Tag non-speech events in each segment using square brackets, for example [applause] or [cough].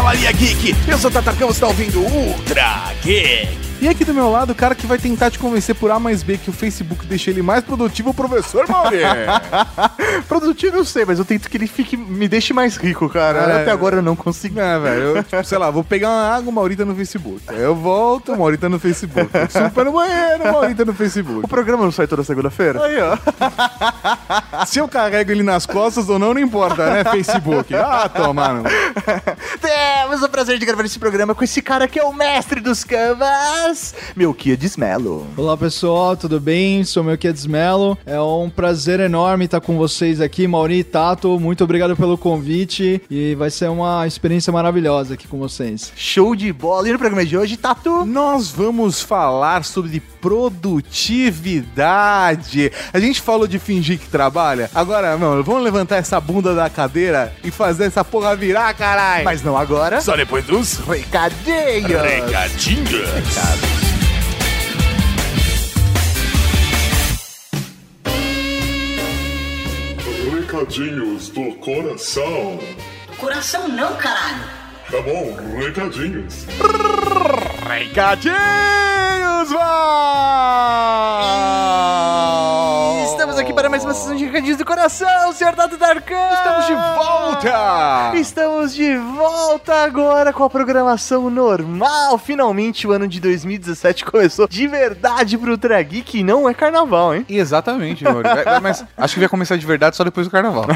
Cavalaria Geek. Eu sou o Tatarcão, você está ouvindo Ultra Geek. E aqui do meu lado, o cara que vai tentar te convencer por A mais B que o Facebook deixa ele mais produtivo, o professor Mauri. [laughs] Produtivo eu sei, mas eu tento que ele fique, me deixe mais rico, cara. É. Até agora eu não consegui. É, velho, eu, tipo, sei lá, vou pegar uma água, Maurita no Facebook. Aí eu volto, Maurita no Facebook. Ir no banheiro, Maurita no Facebook. O programa não sai toda segunda-feira? Aí, ó. Se eu carrego ele nas costas ou não, não importa, né, Facebook? Ah, toma, mano. [laughs] Temos o prazer de gravar esse programa com esse cara que é o mestre dos canvas, meu Kia Desmelo. Olá pessoal, tudo bem? Sou meu Kids Melo. É um prazer enorme estar com vocês aqui, Mauri e Tato. Muito obrigado pelo convite e vai ser uma experiência maravilhosa aqui com vocês. Show de bola. E no programa de hoje, Tatu? Nós vamos falar sobre produtividade. A gente falou de fingir que trabalha. Agora, mano, vamos levantar essa bunda da cadeira e fazer essa porra virar, caralho. Mas não agora. Só depois dos Recadinhos. recadinhos. Recadinhos do coração. Coração não, caralho. Tá bom, recadinhos. Recadinhos, vai! Estamos aqui para mais uma sessão de recadinhos do coração, senhor Tato Darkan. Estamos de volta! Estamos de volta agora com a programação normal. Finalmente o ano de 2017 começou de verdade pro Ultra Geek e não é carnaval, hein? Exatamente, Mauri. Vai- vai- Mas acho que vai começar de verdade só depois do carnaval. [laughs]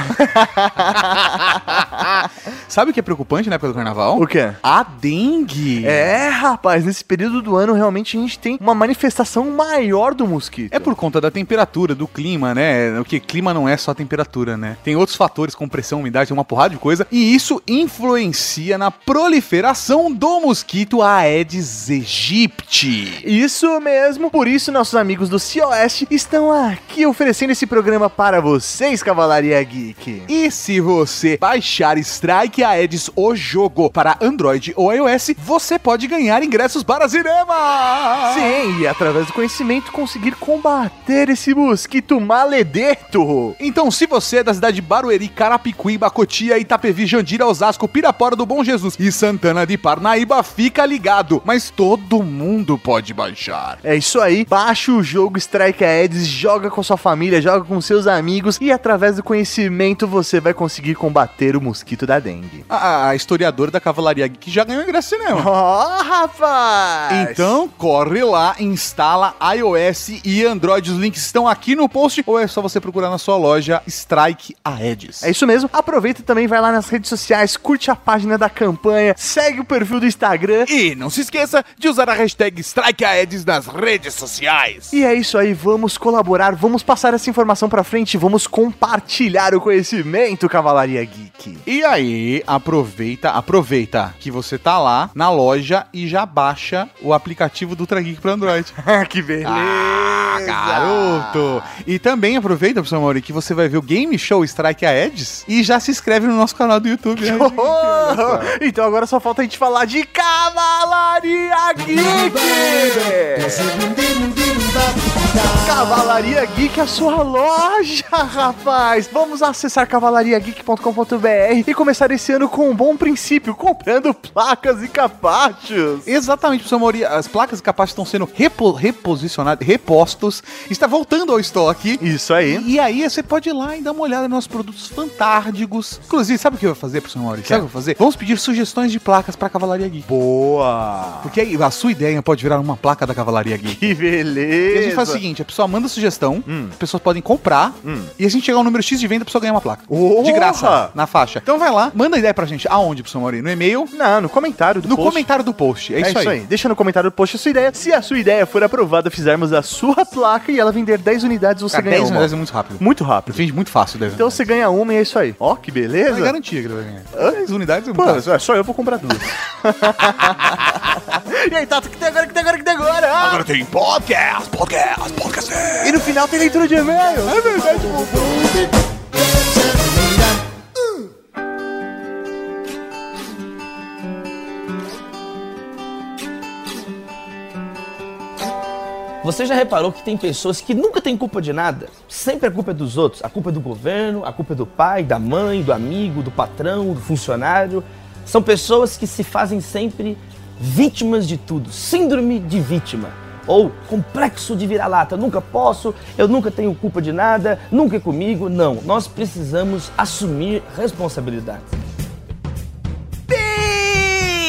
[laughs] Sabe o que é preocupante na época do carnaval? O quê? A dengue. É, rapaz, nesse período do ano realmente a gente tem uma manifestação maior do mosquito. É por conta da temperatura, do clima, né? O que clima não é só temperatura, né? Tem outros fatores como pressão, umidade, uma porrada de coisa. E isso influencia na proliferação do mosquito Aedes aegypti. Isso mesmo, por isso nossos amigos do COS estão aqui oferecendo esse programa para vocês, Cavalaria Geek. E se você baixar Strike Aedes o jogo para Android ou iOS, você pode ganhar ingressos para cinema! Sim, e através do conhecimento conseguir combater esse mosquito maledeto. Então, se você é da cidade de Barueri, Carapicuíba, Cotia, Itapevi, Jandira, Osasco, Pirapora do Bom Jesus e Santana de Parnaíba, fica ligado. Mas todo mundo pode baixar. É isso aí, baixa o jogo Strike Aedes, joga com sua família, joga com seus amigos e através do conhecimento você vai conseguir combater o mosquito da dengue. A, a historiadora da Cavalaria Geek já ganhou ingresso cinema. Oh, rapaz! Então, corre lá, instala iOS e Android. Os links estão aqui no post ou é só você procurar na sua loja Strike Aedes. É isso mesmo. Aproveita e também vai lá nas redes sociais, curte a página da campanha, segue o perfil do Instagram. E não se esqueça de usar a hashtag StrikeAedes nas redes sociais. E é isso aí, vamos colaborar, vamos passar essa informação pra frente, vamos compartilhar o conhecimento, Cavalaria Geek. E aí, aproveita, aproveita que você tá lá na loja e já baixa o aplicativo do Ultra Geek pro Android. [laughs] que beleza! Ah, garoto! E também aproveita, professor Mauri, que você vai ver o Game Show Strike Aedes e já se inscreve no nosso canal do YouTube. né? [laughs] Então agora só falta a gente falar de Cavalaria Geek! Cavalaria Geek, a sua loja, [laughs] rapaz! Vamos acessar cavalariageek.com.br e começar esse ano com um bom princípio, comprando placas e capachos. Exatamente, professor Mauri. As placas e capazes estão sendo repo- reposicionadas, repostos. Está voltando ao estoque. Isso aí. E aí você pode ir lá e dar uma olhada nos nossos produtos fantásticos. Inclusive, sabe o que eu vou fazer, professor Mauri? Sabe o que eu vou fazer? Vamos pedir sugestões de placas para Cavalaria Geek. Boa! Porque aí a sua ideia pode virar uma placa da Cavalaria Geek. Que beleza! E a gente faz o seguinte, a pessoa manda sugestão, Hum. as pessoas podem comprar, e a gente chegar ao número X de venda, a pessoa ganha uma placa. De graça, na faixa. Então vai lá, manda ideia pra gente. Aonde, professor Mauri? No e-mail, Não, no comentário do no post. comentário do post. É, isso, aí. Deixa no comentário do post a sua ideia. Se a sua ideia for aprovada, fizermos a sua placa e ela vender 10 unidades, você Cara, ganha 10 uma. unidades é muito rápido. Muito rápido. Vende muito fácil 10 Então você ganha uma e é isso aí. Ó, que É beleza. garantia que ele vai ganhar. 10 unidades é Pô, muito fácil. é só eu vou comprar duas. [laughs] e aí, Tato, o que tem agora, o que tem agora, o que tem agora? Ah, Agora tem podcast, podcast, podcast. E no final tem leitura de e-mail. É verdade, Você já reparou que tem pessoas que nunca têm culpa de nada? Sempre a culpa é dos outros. A culpa é do governo, a culpa é do pai, da mãe, do amigo, do patrão, do funcionário. São pessoas que se fazem sempre vítimas de tudo, síndrome de vítima ou complexo de vira-lata. Nunca posso, eu nunca tenho culpa de nada, nunca é comigo. Não, nós precisamos assumir responsabilidades.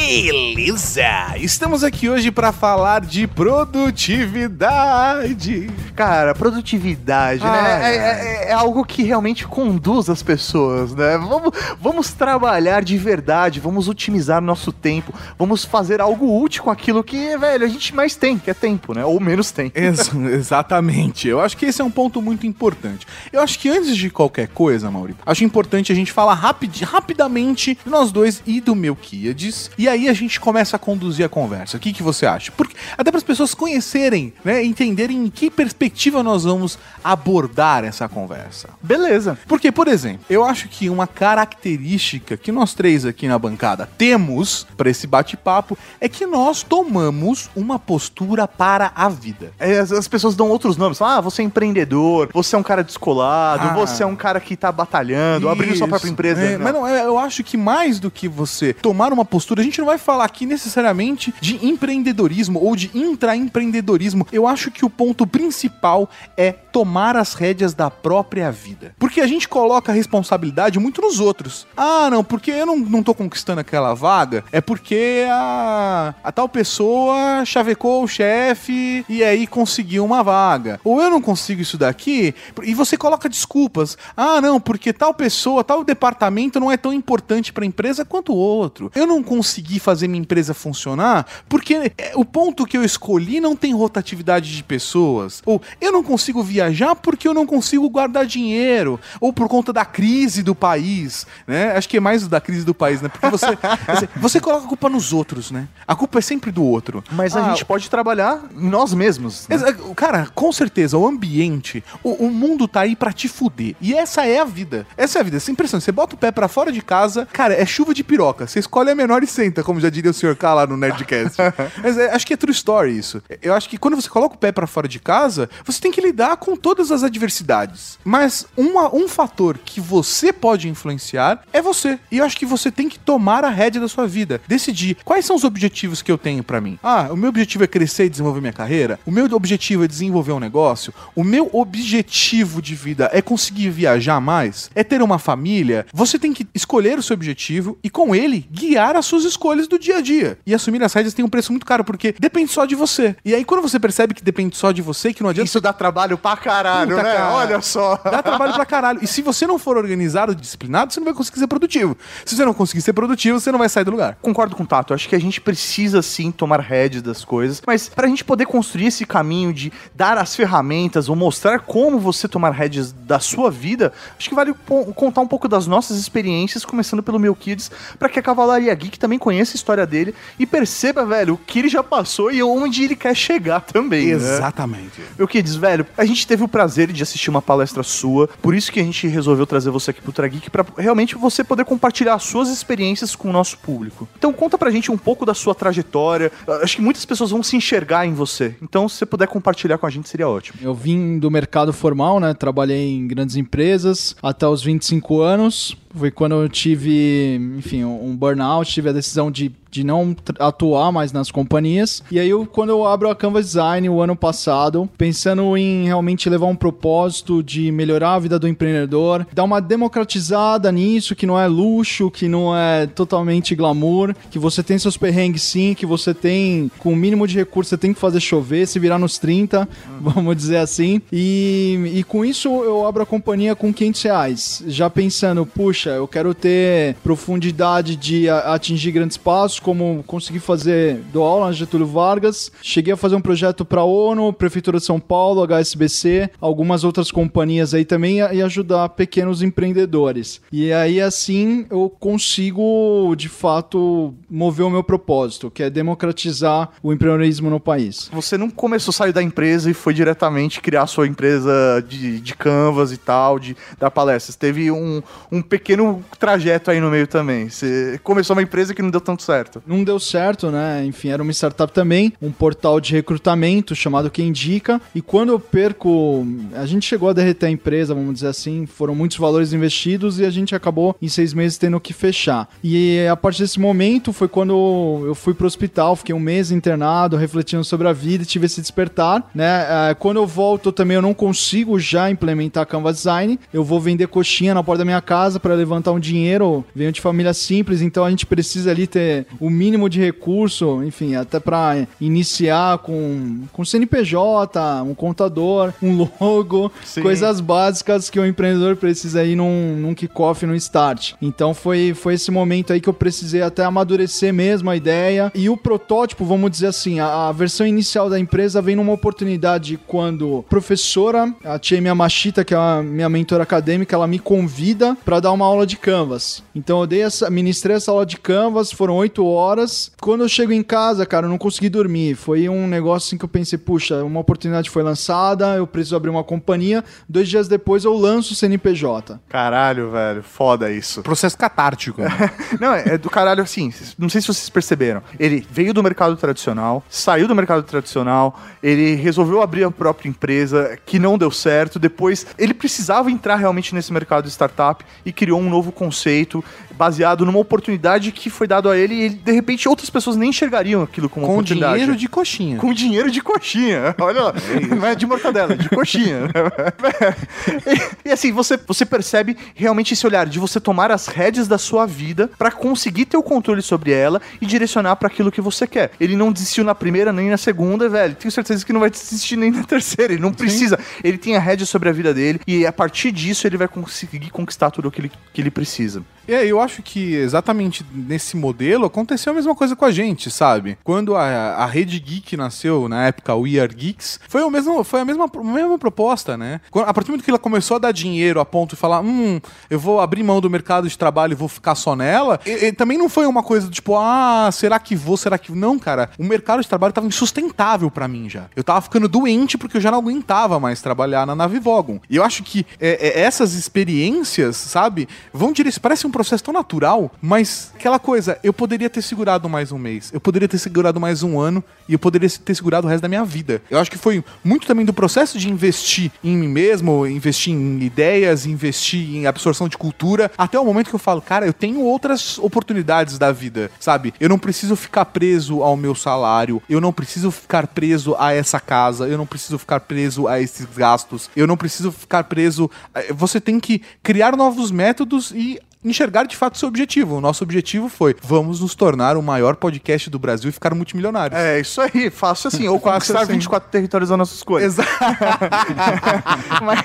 Beleza! Estamos aqui hoje para falar de produtividade. Cara, produtividade, Ah, né? É, é- é algo que realmente conduz as pessoas, né? Vamos, vamos trabalhar de verdade, vamos otimizar nosso tempo, vamos fazer algo útil com aquilo que, velho, a gente mais tem, que é tempo, né? Ou menos tem. Ex- [laughs] exatamente. Eu acho que esse é um ponto muito importante. Eu acho que antes de qualquer coisa, Maurício, acho importante a gente falar rapid, rapidamente de nós dois e do Melquiades. E aí a gente começa a conduzir a conversa. O que, que você acha? Porque, até para as pessoas conhecerem, né? Entenderem em que perspectiva nós vamos abordar essa conversa. Beleza. Porque, por exemplo, eu acho que uma característica que nós três aqui na bancada temos para esse bate-papo é que nós tomamos uma postura para a vida. É, as, as pessoas dão outros nomes. Falam, ah, você é empreendedor, você é um cara descolado, Ah. você é um cara que tá batalhando, abrindo sua Isso. própria empresa. É, mas não, é, eu acho que mais do que você tomar uma postura, a gente não vai falar aqui necessariamente de empreendedorismo ou de intraempreendedorismo. Eu acho que o ponto principal é tomar as rédeas da própria vida. Porque a gente coloca a responsabilidade muito nos outros. Ah, não, porque eu não, não tô conquistando aquela vaga, é porque a, a tal pessoa chavecou o chefe e aí conseguiu uma vaga. Ou eu não consigo isso daqui, e você coloca desculpas. Ah, não, porque tal pessoa, tal departamento não é tão importante para a empresa quanto o outro. Eu não consegui fazer minha empresa funcionar porque é, o ponto que eu escolhi não tem rotatividade de pessoas. Ou eu não consigo viajar porque eu não consigo guardar dinheiro. Ou por conta da crise do país, né? Acho que é mais da crise do país, né? Porque você, [laughs] você, coloca a culpa nos outros, né? A culpa é sempre do outro. Mas a Ah, gente pode trabalhar nós mesmos. né? Cara, com certeza, o ambiente, o, o mundo tá aí pra te fuder. E essa é a vida. Essa é a vida. Essa impressão. Você bota o pé pra fora de casa, cara, é chuva de piroca. Você escolhe a menor e senta, como já diria o Sr. K lá no Nerdcast. [laughs] Mas é, acho que é true story isso. Eu acho que quando você coloca o pé pra fora de casa, você tem que lidar com todas as adversidades. Mas uma- um fator que você pode influenciar é você. E eu acho que você tem que tomar a rédea da sua vida. Decidir quais são os objetivos que eu tenho pra mim. Ah, o meu objetivo é crescer e desenvolver minha carreira. O meu objetivo é desenvolver um negócio. O meu objetivo de vida é conseguir viajar mais. É ter uma família. Você tem que escolher o seu objetivo e com ele guiar as suas escolhas do dia a dia. E assumir as rédeas tem um preço muito caro porque depende só de você. E aí quando você percebe que depende só de você, que não adianta Isso dá trabalho pra caralho, Puta, né? cara. Olha só. Dá trabalho pra caralho. E se você não for organizado, disciplinado, você não vai conseguir ser produtivo. Se você não conseguir ser produtivo, você não vai sair do lugar. Concordo com o Tato. Acho que a gente precisa sim tomar rédeas das coisas, mas pra gente poder construir esse caminho de dar as ferramentas ou mostrar como você tomar rédeas da sua vida, acho que vale contar um pouco das nossas experiências, começando pelo meu Kids, pra que a Cavalaria Geek também conheça a história dele e perceba, velho, o que ele já passou e onde ele quer chegar também. né? Exatamente. Meu Kids, velho, a gente teve o prazer de assistir uma palestra sua, por isso que a gente resolveu trazer você aqui pro Trageek, pra realmente você poder compartilhar as suas experiências com o nosso público. Então conta pra gente um pouco da sua trajetória, acho que muitas pessoas vão se enxergar em você, então se você puder compartilhar com a gente seria ótimo. Eu vim do mercado formal, né? Trabalhei em grandes empresas até os 25 anos. Foi quando eu tive, enfim, um burnout, tive a decisão de, de não atuar mais nas companhias. E aí, eu, quando eu abro a Canvas Design o ano passado, pensando em realmente levar um propósito de melhorar a vida do empreendedor, dar uma democratizada nisso, que não é luxo, que não é totalmente glamour, que você tem seus perrengues sim, que você tem, com o mínimo de recursos, você tem que fazer chover, se virar nos 30, vamos dizer assim. E, e com isso eu abro a companhia com 500 reais, já pensando, puxa, eu quero ter profundidade de atingir grandes passos, como consegui fazer do aula na Getúlio Vargas. Cheguei a fazer um projeto para a ONU, Prefeitura de São Paulo, HSBC, algumas outras companhias aí também e ajudar pequenos empreendedores. E aí assim eu consigo de fato mover o meu propósito, que é democratizar o empreendedorismo no país. Você não começou a sair da empresa e foi diretamente criar a sua empresa de, de canvas e tal, de dar palestras. Teve um, um pequeno trajeto aí no meio também. Você começou uma empresa que não deu tanto certo. Não deu certo, né? Enfim, era uma startup também, um portal de recrutamento chamado Quem Indica. E quando eu perco. A gente chegou a derreter a empresa, vamos dizer assim, foram muitos valores investidos e a gente acabou em seis meses tendo que fechar. E a partir desse momento foi quando eu fui pro hospital, fiquei um mês internado, refletindo sobre a vida e tive esse despertar, né? É, Quando eu volto também eu não consigo já implementar Canvas Design. Eu vou vender coxinha na porta da minha casa para levantar um dinheiro. Venho de família simples, então a gente precisa ali ter o mínimo de recurso, enfim, até para iniciar com, com CNPJ, um contador, um logo, Sim. coisas básicas que o empreendedor precisa aí num, num kickoff, num start. Então foi, foi esse momento aí que eu precisei até amadurecer mesmo a ideia. E o protótipo, vamos dizer assim, a, a versão inicial da empresa vem numa oportunidade quando professora, a tia Miyamashita, que é a minha mentora acadêmica, ela me convida para dar uma aula de Canvas. Então eu dei essa, ministrei essa aula de Canvas, foram oito horas. Quando eu chego em casa, cara, eu não consegui dormir. Foi um negócio assim que eu pensei, puxa, uma oportunidade foi lançada, eu preciso abrir uma companhia. Dois dias depois eu lanço o CNPJ. Caralho, velho. Foda isso. Processo catártico. né? [laughs] Não, é do caralho assim. Não sei se vocês perceberam. Ele veio do mercado tradicional, saiu do mercado tradicional, ele resolveu abrir a própria empresa, que não deu certo. Depois, ele precisava entrar realmente nesse mercado de startup e criou um novo conceito baseado numa oportunidade que foi dado a ele e ele, de repente outras pessoas nem enxergariam aquilo como Com oportunidade. dinheiro de coxinha. Com dinheiro de coxinha. [laughs] Olha lá. não é de mortadela, é de coxinha. [laughs] e, e assim, você, você percebe realmente esse olhar de você tomar as rédeas da sua vida pra conseguir ter o controle sobre ela e direcionar pra aquilo que você quer. Ele não desistiu na primeira nem na segunda, velho. Tenho certeza que não vai desistir nem na terceira. Ele não precisa. Ele tem a rédea sobre a vida dele e a partir disso ele vai conseguir conquistar tudo aquilo que ele precisa. E aí, eu acho que exatamente nesse modelo aconteceu a mesma coisa com a gente, sabe? Quando a, a Rede Geek nasceu, na época, o We Are Geeks, foi, o mesmo, foi a, mesma, a mesma proposta, né? A partir do momento que ela começou a dar dinheiro a ponto de falar, hum, eu vou abrir mão do mercado de trabalho e vou ficar só nela, e, e também não foi uma coisa tipo, ah, será que vou, será que... Não, cara, o mercado de trabalho tava insustentável pra mim já. Eu tava ficando doente porque eu já não aguentava mais trabalhar na nave Vogon. E eu acho que é, é, essas experiências, sabe, vão direcionar. Parece um processo tão natural, mas aquela coisa, eu poderia ter segurado mais um mês, eu poderia ter segurado mais um ano e eu poderia ter segurado o resto da minha vida. Eu acho que foi muito também do processo de investir em mim mesmo, investir em ideias, investir em absorção de cultura, até o momento que eu falo, cara, eu tenho outras oportunidades da vida, sabe? Eu não preciso ficar preso ao meu salário, eu não preciso ficar preso a essa casa, eu não preciso ficar preso a esses gastos, eu não preciso ficar preso. Você tem que criar novos métodos e enxergar de fato seu objetivo. O nosso objetivo foi: vamos nos tornar o maior podcast do Brasil e ficar multimilionários. É, isso aí, fácil assim. [laughs] Ou conquistar assim. 24 territórios das nossas escolha. Exato. [laughs] mas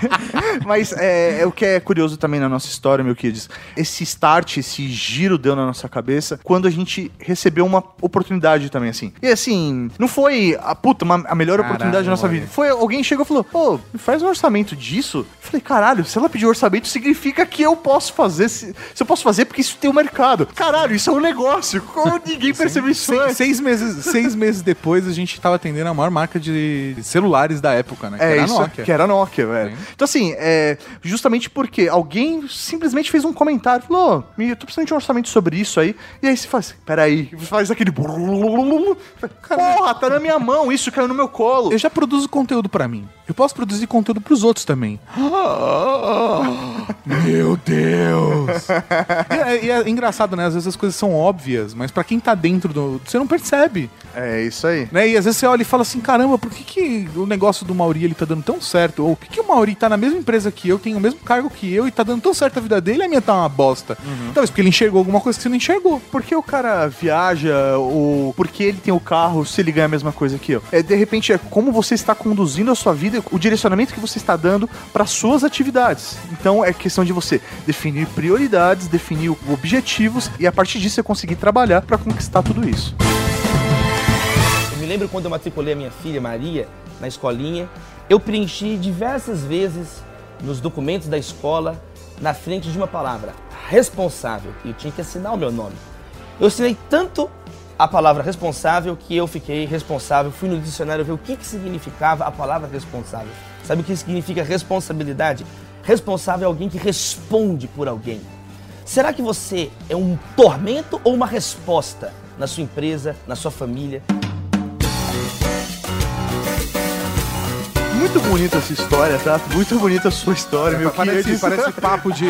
mas é, é o que é curioso também na nossa história, meu kids. Esse start, esse giro deu na nossa cabeça quando a gente recebeu uma oportunidade também, assim. E assim, não foi a puta, uma- a melhor Caralho, oportunidade da nossa olha. vida. Foi alguém chegou e falou: pô, faz um orçamento disso. Eu falei, caralho, se ela pedir orçamento, significa que eu posso fazer. Se, se eu posso fazer, porque isso tem um mercado. Caralho, isso é um negócio. Como [laughs] ninguém percebeu isso Seis, seis meses, seis meses depois, a gente tava atendendo a maior marca de celulares da época, né? Que É, era a isso, Nokia. que era a Nokia, velho. Sim. Então, assim, é, justamente porque alguém simplesmente fez um comentário, falou, "Ô, eu tô precisando de um orçamento sobre isso aí, e aí você faz, peraí, faz aquele... Porra, tá na minha mão, isso caiu no meu colo. Eu já produzo conteúdo pra mim. Eu posso produzir conteúdo pros outros também. Meu Deus! [laughs] e, é, e é engraçado, né? Às vezes as coisas são óbvias, mas pra quem tá dentro do. Você não percebe. É, isso aí. Né? E às vezes você olha e fala assim: caramba, por que, que o negócio do Mauri ele tá dando tão certo? Ou por que, que o Mauri tá na mesma empresa que eu, tem o mesmo cargo que eu e tá dando tão certo a vida dele e a minha tá uma bosta? Talvez porque ele enxergou alguma coisa que você não enxergou. Por que o cara viaja, ou por que ele tem o carro se ele ganha a mesma coisa que eu? É, de repente, é como você está conduzindo a sua vida, o direcionamento que você está dando para suas atividades. Então, é questão de você definir prioridades, definir objetivos e a partir disso você conseguir trabalhar para conquistar tudo isso. Eu me lembro quando eu matriculei a minha filha Maria na escolinha, eu preenchi diversas vezes nos documentos da escola na frente de uma palavra, responsável, e eu tinha que assinar o meu nome. Eu assinei tanto a palavra responsável que eu fiquei responsável, fui no dicionário ver o que, que significava a palavra responsável. Sabe o que significa responsabilidade? Responsável é alguém que responde por alguém. Será que você é um tormento ou uma resposta na sua empresa, na sua família? Muito bonita essa história, tá? Muito bonita a sua história, meu parece, parece [laughs] papo de,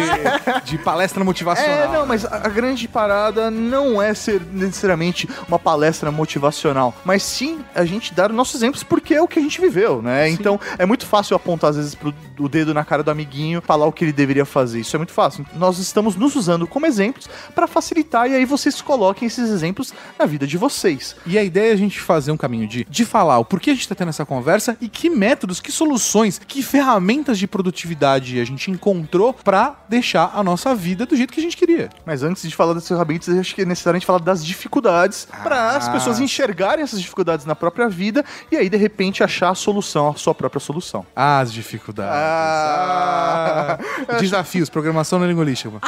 de palestra motivacional. É, não, mas a grande parada não é ser necessariamente uma palestra motivacional, mas sim a gente dar os nossos exemplos porque é o que a gente viveu, né? Então é muito fácil apontar às vezes pro, o dedo na cara do amiguinho, falar o que ele deveria fazer. Isso é muito fácil. Nós estamos nos usando como exemplos para facilitar e aí vocês coloquem esses exemplos na vida de vocês. E a ideia é a gente fazer um caminho de, de falar o porquê a gente tá tendo essa conversa e que métodos, que soluções, que ferramentas de produtividade a gente encontrou pra deixar a nossa vida do jeito que a gente queria. Mas antes de falar das ferramentas, acho que é necessário a gente falar das dificuldades para as pessoas enxergarem essas dificuldades na própria vida e aí de repente achar a solução, a sua própria solução. As dificuldades. Ah. Desafios, programação neurolinguística.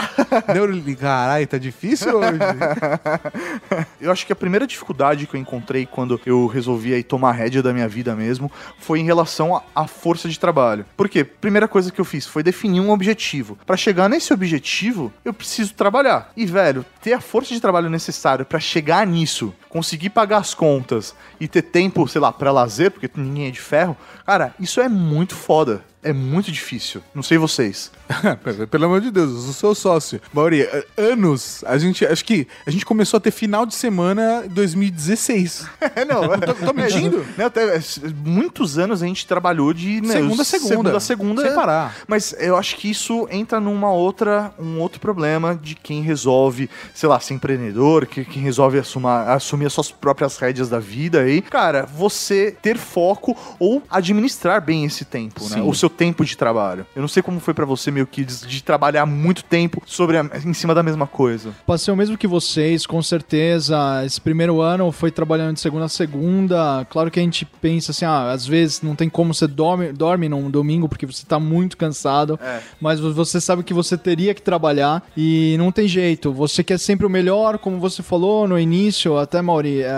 Neuroli... Caralho, tá difícil hoje? [laughs] Eu acho que a primeira dificuldade que eu encontrei quando eu resolvi aí tomar a rédea da minha vida mesmo foi em relação à força de trabalho. Por quê? Primeira coisa que eu fiz foi definir um objetivo. Para chegar nesse objetivo, eu preciso trabalhar. E velho, ter a força de trabalho necessária para chegar nisso, conseguir pagar as contas e ter tempo, sei lá, para lazer, porque ninguém é de ferro, cara, isso é muito foda. É muito difícil. Não sei vocês. [laughs] Pelo amor de Deus, eu sou seu sócio. Mauri, a- anos, a gente, acho que a gente começou a ter final de semana em 2016. É, não. [laughs] tô- tô mentindo? [laughs] Não, até, é, muitos anos a gente trabalhou de né, Segunda a segunda. segunda a segunda, Sem parar. Mas eu acho que isso entra numa outra, um outro problema de quem resolve, sei lá, ser empreendedor, que quem resolve assumar, assumir as suas próprias rédeas da vida aí. Cara, você ter foco ou administrar bem esse tempo, né? Sim. O seu tempo de trabalho. Eu não sei como foi pra você, meu kids, de trabalhar muito tempo sobre a- em cima da mesma coisa. Passei o mesmo que vocês, com certeza. Esse primeiro ano foi trabalhando de segunda a segunda. Claro que a gente pensa assim, ah, às vezes não tem como você dorme, dorme num domingo porque você tá muito cansado. É. Mas você sabe que você teria que trabalhar e não tem jeito. Você quer sempre o melhor, como você falou no início, até Mauri. é,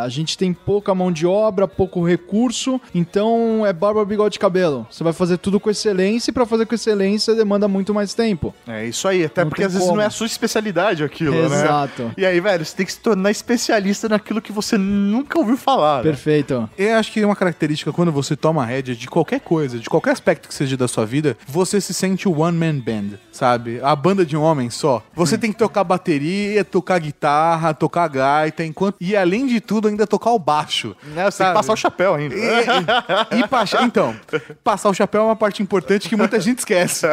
a gente tem pouca mão de obra, pouco recurso, então é barba, bigode e cabelo. Você vai fazer tudo com excelência e pra fazer com excelência demanda muito mais tempo. É isso aí, até Não porque às vezes como. não é a sua especialidade aquilo, né? Exato. E aí, velho, você tem que se tornar especialista naquilo que você nunca ouviu falar. né? Perfeito. Eu acho que é uma característica quando você toma a rédea de qualquer coisa, de qualquer aspecto que seja da sua vida, você se sente o one man band, sabe? A banda de um homem só. Você tem que tocar bateria, tocar guitarra, tocar gaita, enquanto e além de tudo ainda tocar o baixo. Né, Você tem que passar o chapéu ainda. E, e- e então, passar o chapéu é uma parte importante que muita gente esquece.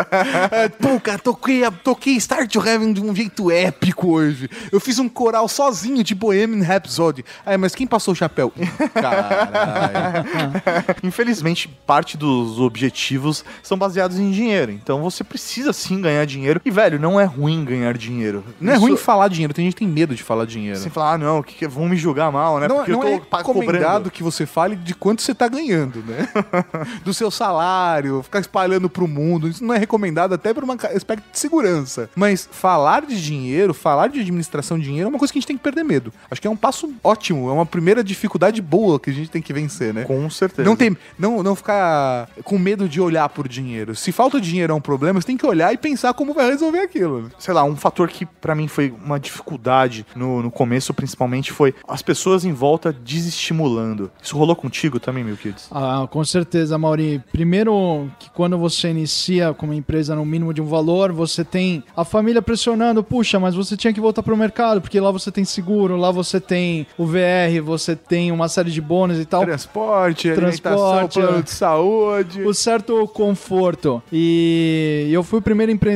É, Pô, cara, toquei, toquei Start to Heaven de um jeito épico hoje. Eu fiz um coral sozinho de Bohemian Rhapsody. Aí, mas quem passou o chapéu? Caralho. [laughs] Infelizmente, parte dos objetivos são baseados em dinheiro. Então você precisa sim ganhar dinheiro. E, velho, não é ruim ganhar dinheiro. Não é Isso- ruim falar dinheiro, tem gente que tem medo de falar dinheiro. Sem falar, ah, não, que que- vão me julgar mal, né? Não, Porque não eu é tô pa- recomendado que você fale de quanto você tá ganhando, né? [laughs] Do seu salário, ficar espalhando pro mundo. Isso não é recomendado até por um aspecto de segurança. Mas falar de dinheiro, falar de administração de dinheiro é uma coisa que a gente tem que perder medo. Acho que é um passo ótimo, é uma primeira dificuldade boa que a gente tem que vencer, né? Com certeza. Não, tem, não, não ficar com medo de olhar por dinheiro. Se falta dinheiro é um problema, você tem que olhar e pensar como vai resolver aquilo. sei lá, um fator que pra mim foi uma dificuldade no, no começo, principalmente, foi as pessoas em volta desestimulando. Isso rolou contigo também, meu kids? Ah, com certeza, Mauri. Primeiro que quando você inicia com uma empresa no mínimo de um valor, você tem a família pressionando, puxa, mas você tinha que voltar pro mercado, porque lá você tem seguro, lá você tem o VR, você tem uma série de bônus e tal. Transporte, alimentação, Transporte, plano é. de saúde. o certo conforto. E eu fui o primeiro empreendedor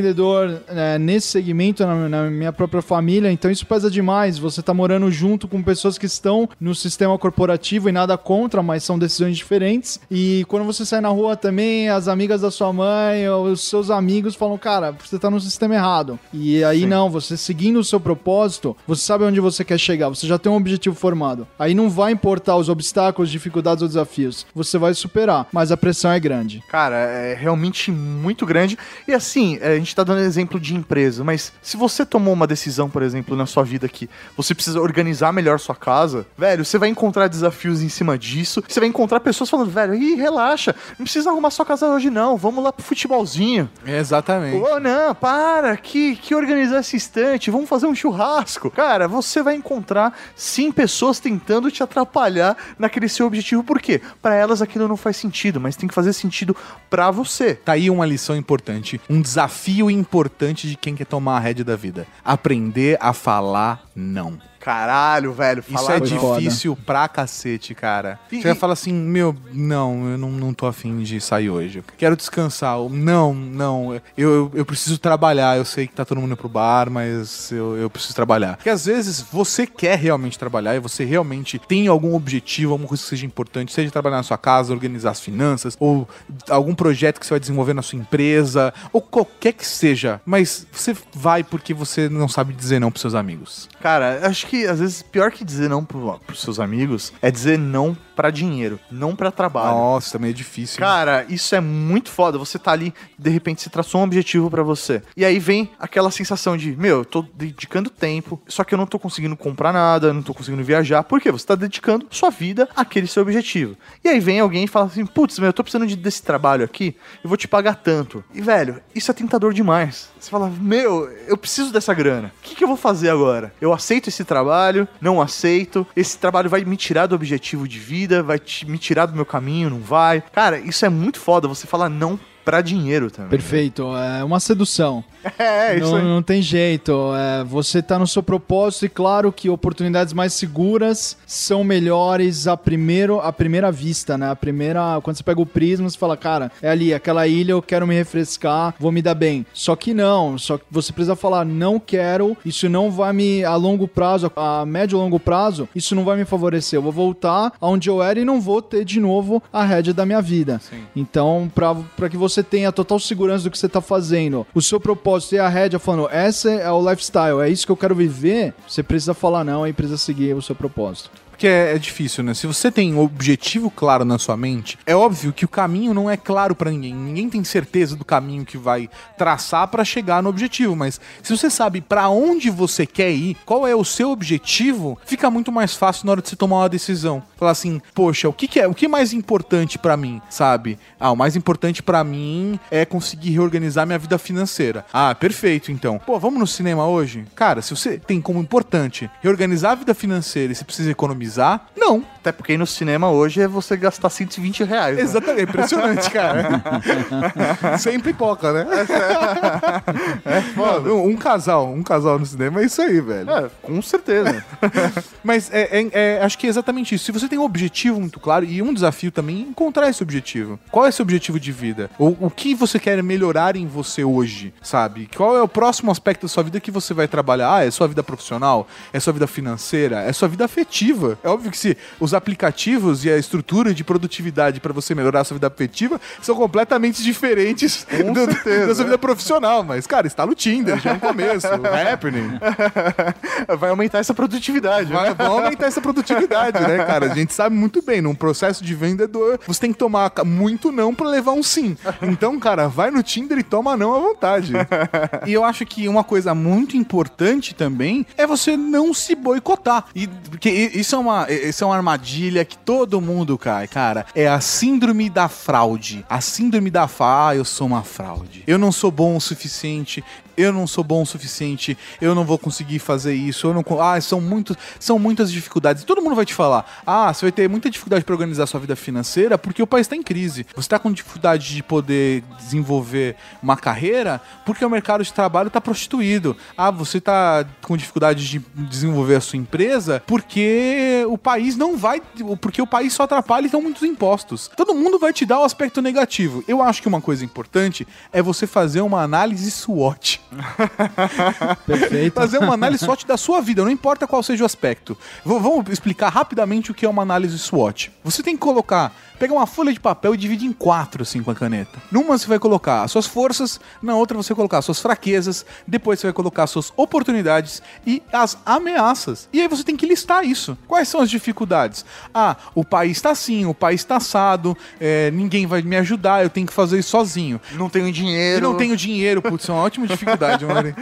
né, nesse segmento na, na minha própria família, então isso pesa demais. Você tá morando junto com pessoas que estão no sistema corporativo e nada contra, mas são decisões diferentes. E quando você sai na rua também, as amigas da sua mãe, os seus amigos falam, cara, você tá no sistema errado. E aí não, você seguindo o seu propósito, você sabe onde você quer chegar, você já tem um objetivo formado. Aí não vai importar os obstáculos, dificuldades ou desafios. Você vai superar, mas a pressão é grande. Cara, é realmente muito grande. E assim, é, a gente tá dando exemplo de empresa, mas se você tomou uma decisão, por exemplo, na sua vida que você precisa organizar melhor sua casa, velho, você vai encontrar desafios em cima disso. Você vai encontrar pessoas falando, velho, ih, relaxa, não precisa arrumar sua casa hoje não, vamos lá pro futebolzinho. Exatamente. Ô, não, para, que, que organizar esse instante, vamos fazer um churrasco. Cara, você vai encontrar sim pessoas tentando te atrapalhar naquele seu objetivo. Por quê? Pra elas aquilo não faz sentido, mas tem que fazer sentido pra você. Tá aí uma lição importante, um desafio importante de quem quer tomar a rédea da vida. Aprender a falar não. Caralho, velho, Isso falar é Foi foda. difícil pra cacete, cara. E- Você vai e- falar assim, meu, não, eu não, não tô afim de sair hoje. Quero descansar. Não, não, eu, eu, eu preciso trabalhar. Eu sei que tá todo mundo indo pro bar, mas eu, eu preciso trabalhar. Porque às vezes você quer realmente trabalhar e você realmente tem algum objetivo, alguma coisa que seja importante, seja trabalhar na sua casa, organizar as finanças, ou algum projeto que você vai desenvolver na sua empresa, ou qualquer que seja. Mas você vai porque você não sabe dizer não pros seus amigos. Cara, acho que às vezes pior que dizer não pro, pros seus amigos é dizer não pra dinheiro, não pra trabalho. Nossa, também é difícil. Cara, isso é muito foda. Você tá ali, de repente, você traçou um objetivo pra você. E aí vem aquela sensação de, meu, eu tô dedicando tempo, só que eu não tô conseguindo comprar nada, não tô conseguindo viajar. Por quê? Você tá dedicando sua vida àquele seu objetivo. E aí vem alguém e fala assim, putz, meu, eu tô precisando de- desse trabalho aqui, eu vou te pagar tanto. E, velho, isso é tentador demais. Você fala, meu, eu preciso dessa grana. O que, que eu vou fazer agora? Eu aceito esse trabalho, não aceito. Esse trabalho vai me tirar do objetivo de vida, vai te- me tirar do meu caminho, não vai. Cara, isso é muito foda. Você fala não pra dinheiro também. Perfeito, é uma sedução. [laughs] É, isso não, aí. não tem jeito. é, você tá no seu propósito e claro que oportunidades mais seguras são melhores a primeiro a primeira vista, né? A primeira quando você pega o prisma, você fala, cara, é ali aquela ilha, eu quero me refrescar, vou me dar bem. Só que não, só que você precisa falar, não quero, isso não vai me a longo prazo, a médio e longo prazo, isso não vai me favorecer. Eu vou voltar aonde eu era e não vou ter de novo a rédea da minha vida. Então, para que você tenha total segurança do que você tá fazendo, o seu propósito e a rédea falando, essa é o lifestyle, é isso que eu quero viver, você precisa falar não e precisa seguir o seu propósito. Porque é, é difícil, né? Se você tem um objetivo claro na sua mente, é óbvio que o caminho não é claro pra ninguém. Ninguém tem certeza do caminho que vai traçar pra chegar no objetivo, mas se você sabe pra onde você quer ir, qual é o seu objetivo, fica muito mais fácil na hora de você tomar uma decisão. Falar assim, poxa, o que, que é, o que é mais importante pra mim, sabe? Ah, o mais importante pra mim é conseguir reorganizar minha vida financeira. Ah, perfeito, então. Pô, vamos no cinema hoje? Cara, se você tem como importante reorganizar a vida financeira e você precisa economizar, não. Até porque ir no cinema hoje é você gastar 120 reais. né? Exatamente, impressionante, cara. [laughs] Sem pipoca, né? É foda. Um, um casal, um casal no cinema é isso aí, velho. É, com certeza. [laughs] Mas é, é- é- acho que é exatamente isso. Se você tem um objetivo muito claro e um desafio também, é encontrar esse objetivo. Qual é seu objetivo de vida? Ou o que você quer melhorar em você hoje, sabe? Qual é o próximo aspecto da sua vida que você vai trabalhar? Ah, é sua vida profissional? É sua vida financeira? É sua vida afetiva? É óbvio que se os aplicativos e a estrutura de produtividade para você melhorar a sua vida afetiva são completamente diferentes Com do- certeza. da sua vida profissional. Mas, cara, está no Tinder, já é um começo. happening. [laughs] Vai aumentar essa produtividade. né? Vai, vai aumentar essa produtividade, né, cara? A gente sabe muito bem, num processo de vendedor, você tem que tomar muito não pra levar um sim. Então, cara, vai no Tinder e toma não à vontade. E eu acho que uma coisa muito importante também é você não se boicotar. E, porque isso é, uma, isso é uma armadilha que todo mundo cai, cara. É a síndrome da fraude. A síndrome da fa, ah, eu sou uma fraude. Eu não sou bom o suficiente. Eu não sou bom o suficiente, eu não vou conseguir fazer isso, eu não. Ah, são, muito, são muitas dificuldades. Todo mundo vai te falar: ah, você vai ter muita dificuldade para organizar sua vida financeira porque o país está em crise. Você está com dificuldade de poder desenvolver uma carreira porque o mercado de trabalho está prostituído. Ah, você está com dificuldade de desenvolver a sua empresa porque o país não vai. Porque o país só atrapalha e estão muitos impostos. Todo mundo vai te dar o aspecto negativo. Eu acho que uma coisa importante é você fazer uma análise SWOT. [laughs] Perfeito. Fazer uma análise SWOT da sua vida, não importa qual seja o aspecto. V- vamos explicar rapidamente o que é uma análise SWOT. Você tem que colocar, pegar uma folha de papel e dividir em quatro, assim, com a caneta. Numa você vai colocar as suas forças, na outra você vai colocar as suas fraquezas, depois você vai colocar as suas oportunidades e as ameaças. E aí você tem que listar isso. Quais são as dificuldades? Ah, o país está assim, o país está assado, é, ninguém vai me ajudar, eu tenho que fazer isso sozinho. Não tenho dinheiro. Eu não tenho dinheiro, putz, é uma ótima dificuldade. [laughs] verdade, Maurinho.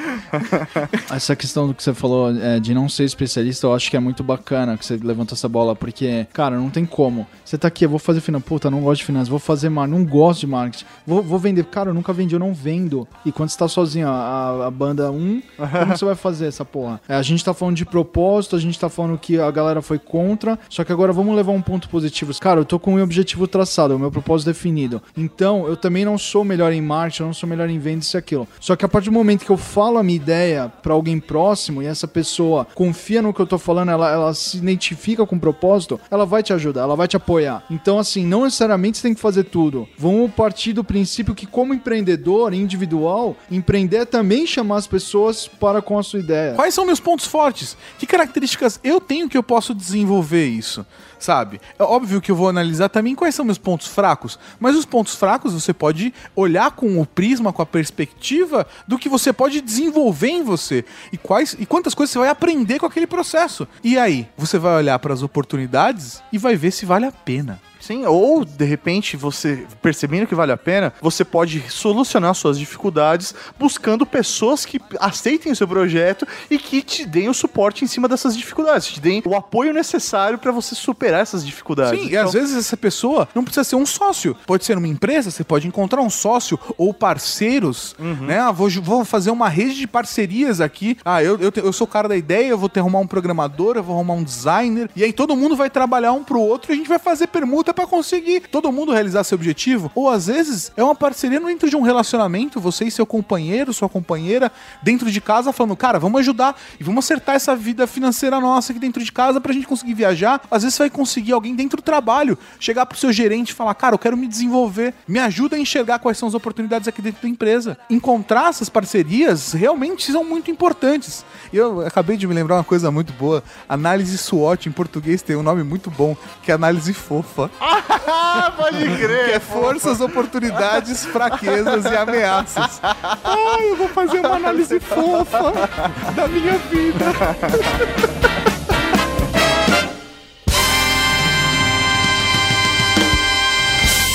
[laughs] Essa questão do que você falou é, de não ser especialista, eu acho que é muito bacana que você levantou essa bola, porque, cara, não tem como. Você tá aqui, eu vou fazer finanças, puta, não gosto de finanças, vou fazer marketing, não gosto de marketing, vou, vou vender. Cara, eu nunca vendi, eu não vendo. E quando você tá sozinho, a, a- banda 1, como você vai fazer essa porra? É, a gente tá falando de propósito, a gente tá falando que a galera foi contra, só que agora vamos levar um ponto positivo. Cara, eu tô com um objetivo traçado, o meu propósito definido. Então, eu também não sou melhor em marketing, eu não sou melhor em venda, isso e aquilo. Só que a partir do momento que eu falo a minha ideia pra alguém próximo e essa pessoa confia no que eu tô falando, ela, ela se identifica com o propósito, ela vai te ajudar, ela vai te apoiar. Então, assim, não necessariamente você tem que fazer tudo. Vamos partir do princípio que, como empreendedor individual, empreender é também chamar as pessoas para com a sua ideia. Quais são meus pontos fortes? Que características eu tenho que eu posso desenvolver isso? Sabe? É óbvio que eu vou analisar também quais são meus pontos fracos, mas os pontos fracos você pode olhar com o prisma, com a perspectiva do que você pode desenvolver em você e quais e quantas coisas você vai aprender com aquele processo. E aí, você vai olhar para as oportunidades e vai ver se vale a pena. Sim, ou de repente você percebendo que vale a pena, você pode solucionar suas dificuldades buscando pessoas que aceitem o seu projeto e que te deem o suporte em cima dessas dificuldades, te deem o apoio necessário para você superar essas dificuldades. Sim, e Então, às vezes essa pessoa não precisa ser um sócio. Pode ser uma empresa, você pode encontrar um sócio ou parceiros, né? Ah, vou, vou fazer uma rede de parcerias aqui. Ah, eu, eu, te- eu sou o cara da ideia, eu vou ter arrumar um programador, eu vou arrumar um designer. E aí todo mundo vai trabalhar um pro outro e a gente vai fazer permuta pra conseguir todo mundo realizar seu objetivo. Ou às vezes é uma parceria dentro de um relacionamento, você e seu companheiro, sua companheira, dentro de casa, falando, cara, vamos ajudar e vamos acertar essa vida financeira nossa aqui dentro de casa pra gente conseguir viajar. Às vezes você vai conseguir alguém dentro do trabalho, chegar pro seu gerente e falar, cara, eu quero me desenvolver, me ajuda a enxergar quais são as oportunidades aqui dentro da empresa. Encontrar essas parcerias realmente são muito importantes. Eu acabei de me lembrar uma coisa muito boa. Análise SWOT em português tem um nome muito bom, que é análise fofa. Ah, pode Que crer. é forças, oportunidades, fraquezas e ameaças. Ai, eu vou fazer uma análise fofa da minha vida.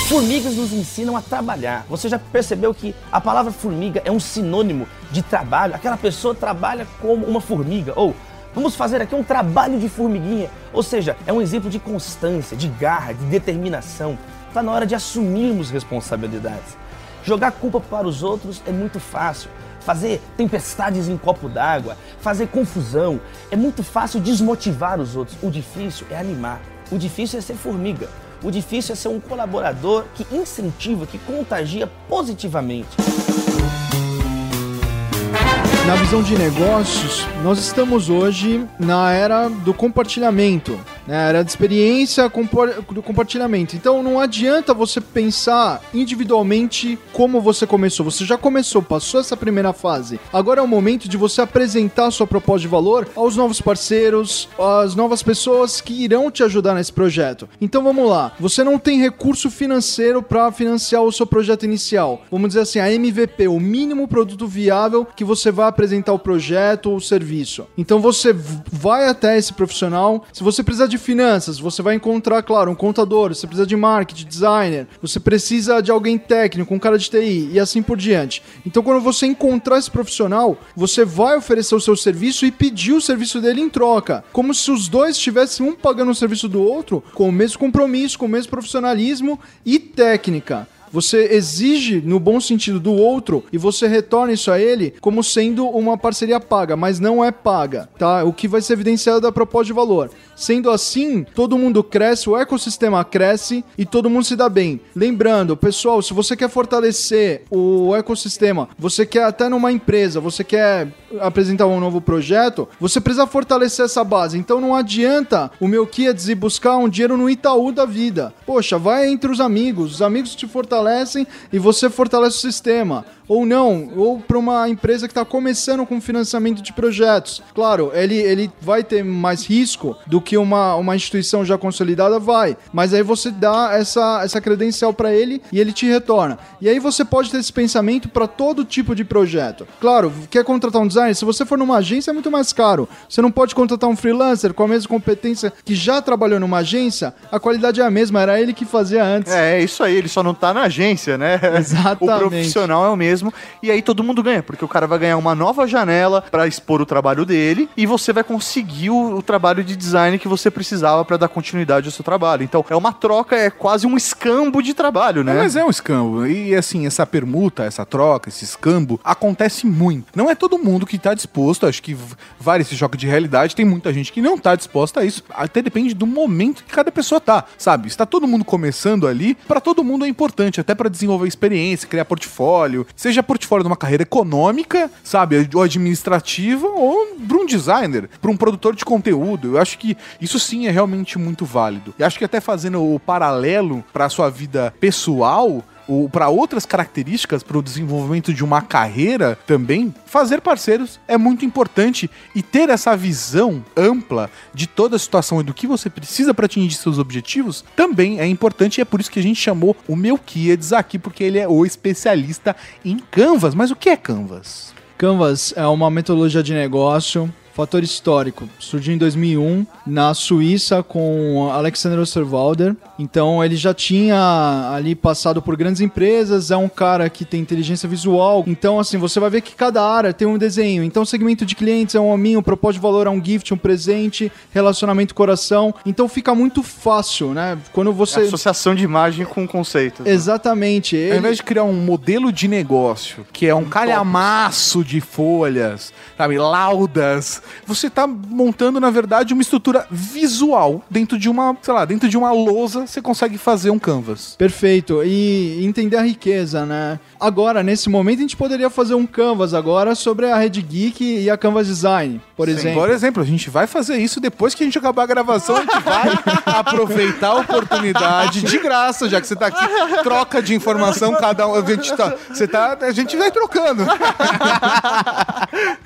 Formigas nos ensinam a trabalhar. Você já percebeu que a palavra formiga é um sinônimo de trabalho? Aquela pessoa trabalha como uma formiga. Ou vamos fazer aqui um trabalho de formiguinha. Ou seja, é um exemplo de constância, de garra, de determinação. Está na hora de assumirmos responsabilidades. Jogar culpa para os outros é muito fácil. Fazer tempestades em copo d'água, fazer confusão. É muito fácil desmotivar os outros. O difícil é animar. O difícil é ser formiga. O difícil é ser um colaborador que incentiva, que contagia positivamente. Na visão de negócios, nós estamos hoje na era do compartilhamento, né? Era de experiência do compartilhamento. Então não adianta você pensar individualmente como você começou. Você já começou, passou essa primeira fase. Agora é o momento de você apresentar sua proposta de valor aos novos parceiros, às novas pessoas que irão te ajudar nesse projeto. Então vamos lá. Você não tem recurso financeiro para financiar o seu projeto inicial. Vamos dizer assim, a MVP, o mínimo produto viável que você vai apresentar o projeto ou o serviço. Então você vai até esse profissional. Se você precisar de finanças, você vai encontrar, claro, um contador. Você precisa de marketing, designer. Você precisa de alguém técnico, um cara de TI e assim por diante. Então quando você encontrar esse profissional, você vai oferecer o seu serviço e pedir o serviço dele em troca. Como se os dois estivessem um pagando o serviço do outro com o mesmo compromisso, com o mesmo profissionalismo e técnica. Você exige no bom sentido do outro e você retorna isso a ele como sendo uma parceria paga, mas não é paga, tá? O que vai ser evidenciado da proposta de valor. Sendo assim, todo mundo cresce, o ecossistema cresce e todo mundo se dá bem. Lembrando, pessoal, se você quer fortalecer o ecossistema, você quer até numa empresa, você quer apresentar um novo projeto, você precisa fortalecer essa base. Então não adianta o meu Kids ir buscar um dinheiro no Itaú da vida. Poxa, vai entre os amigos, os amigos te fortalecem e você fortalece o sistema. Ou não, ou para uma empresa que está começando com financiamento de projetos. Claro, ele, ele vai ter mais risco do que uma, uma instituição já consolidada, vai. Mas aí você dá essa, essa credencial para ele e ele te retorna. E aí você pode ter esse pensamento para todo tipo de projeto. Claro, quer contratar um designer? Se você for numa agência, é muito mais caro. Você não pode contratar um freelancer com a mesma competência que já trabalhou numa agência, a qualidade é a mesma, era ele que fazia antes. É, é isso aí, ele só não tá na agência, né? [laughs] Exatamente. O profissional é o mesmo mesmo, e aí todo mundo ganha, porque o cara vai ganhar uma nova janela pra expor o trabalho dele e você vai conseguir o, o trabalho de design que você precisava pra dar continuidade ao seu trabalho. Então é uma troca, é quase um escambo de trabalho, É, né? mas é um escambo. E assim, essa permuta, essa troca, esse escambo, acontece muito. Não é todo mundo que tá disposto, acho que vale esse choque de realidade, tem muita gente que não tá disposta a isso. Até depende do momento que cada pessoa tá, sabe? Está todo mundo começando ali, pra todo mundo é importante, até pra desenvolver experiência, criar portfólio, seja portfólio de uma carreira econômica, sabe, ou administrativa, ou pra um designer, pra um produtor de conteúdo. Eu acho que isso sim é realmente muito válido. E acho que até fazendo o paralelo pra sua vida pessoal, para outras características, para o desenvolvimento de uma carreira também, fazer parceiros é muito importante e ter essa visão ampla de toda a situação e do que você precisa para atingir seus objetivos também é importante e é por isso que a gente chamou o Melquiades aqui, porque ele é o especialista em Canvas. Mas o que é Canvas? Canvas é uma metodologia de negócio. Fator histórico. Surgiu em 2001 na Suíça com Alexander Osterwalder. Então ele já tinha ali passado por grandes empresas, é um cara que tem inteligência visual. Então assim, você vai ver que cada área tem um desenho. Então segmento de clientes é um hominho, propósito de valor é um gift, um presente, relacionamento coração. Então fica muito fácil, né? Quando você Associação de imagem com conceitos. né? Exatamente. Ao Ele... invés de criar um modelo de negócio, que é um calhamaço de folhas, sabe, laudas, você tá montando, na verdade, uma estrutura visual dentro de uma, sei lá, dentro de uma lousa, você consegue fazer um canvas. Perfeito. E entender a riqueza, né? Agora, nesse momento, a gente poderia fazer um canvas agora sobre a Red Geek e a Canvas Design, por exemplo. Por exemplo, a gente vai fazer isso depois que a gente acabar a gravação, a gente vai [laughs] aproveitar a oportunidade de graça, já que você tá aqui, troca de informação, cada um, a gente tá, você tá, a gente vai trocando. [laughs]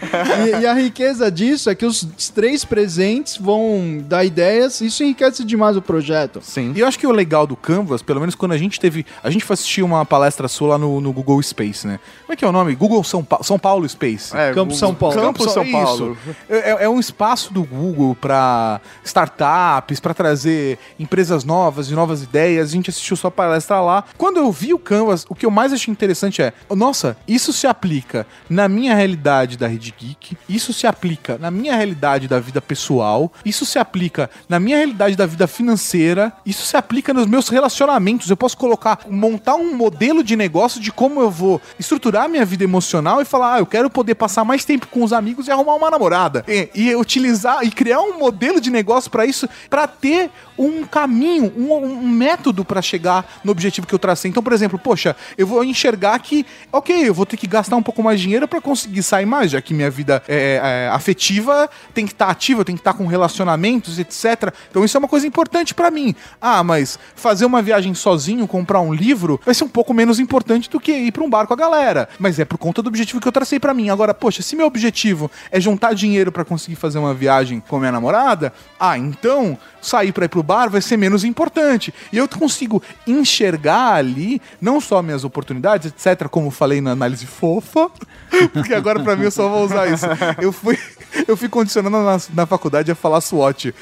E, e a riqueza disso é que os três presentes vão dar ideias, isso enriquece demais o projeto. Sim. E eu acho que o legal do Canvas, pelo menos quando a gente teve. A gente foi assistir uma palestra sua lá no, no Google Space, né? Como é que é o nome? Google São, Pa São Paulo Space. É, Campo São Paulo. Campo São isso. Paulo. É, é um espaço do Google para startups, para trazer empresas novas e novas ideias. A gente assistiu sua palestra lá. Quando eu vi o Canvas, o que eu mais achei interessante é: nossa, isso se aplica na minha realidade da Rede Geek, isso se aplica na minha realidade da vida pessoal, isso se aplica na minha realidade da vida financeira, isso se aplica nos meus relacionamentos. Eu posso colocar, montar um modelo de negócio de como eu vou estruturar minha vida emocional e falar, ah, eu quero poder passar mais tempo com os amigos e arrumar uma namorada. E, e utilizar e criar um modelo de negócio para isso, para ter um caminho, um, um método para chegar no objetivo que eu tracei. Então, por exemplo, poxa, eu vou enxergar que, ok, eu vou ter que gastar um pouco mais de dinheiro para conseguir sair mais, já que minha vida é, é, afetiva tem que estar ativa, tem que estar com relacionamentos, etc. Então, isso é uma coisa importante para mim. Ah, mas fazer uma viagem sozinho, comprar um livro, vai ser um pouco menos importante do que ir para um bar com a galera. Mas é por conta do objetivo que eu tracei para mim. Agora, poxa, se meu objetivo é juntar dinheiro para conseguir fazer uma viagem com minha namorada, ah, então sair para ir pro bar vai ser menos importante. E eu consigo enxergar ali não só minhas oportunidades, etc, como falei na análise fofa, [laughs] porque agora para mim eu só vou usar isso. Eu fui eu fui condicionando na, na faculdade a falar SWOT.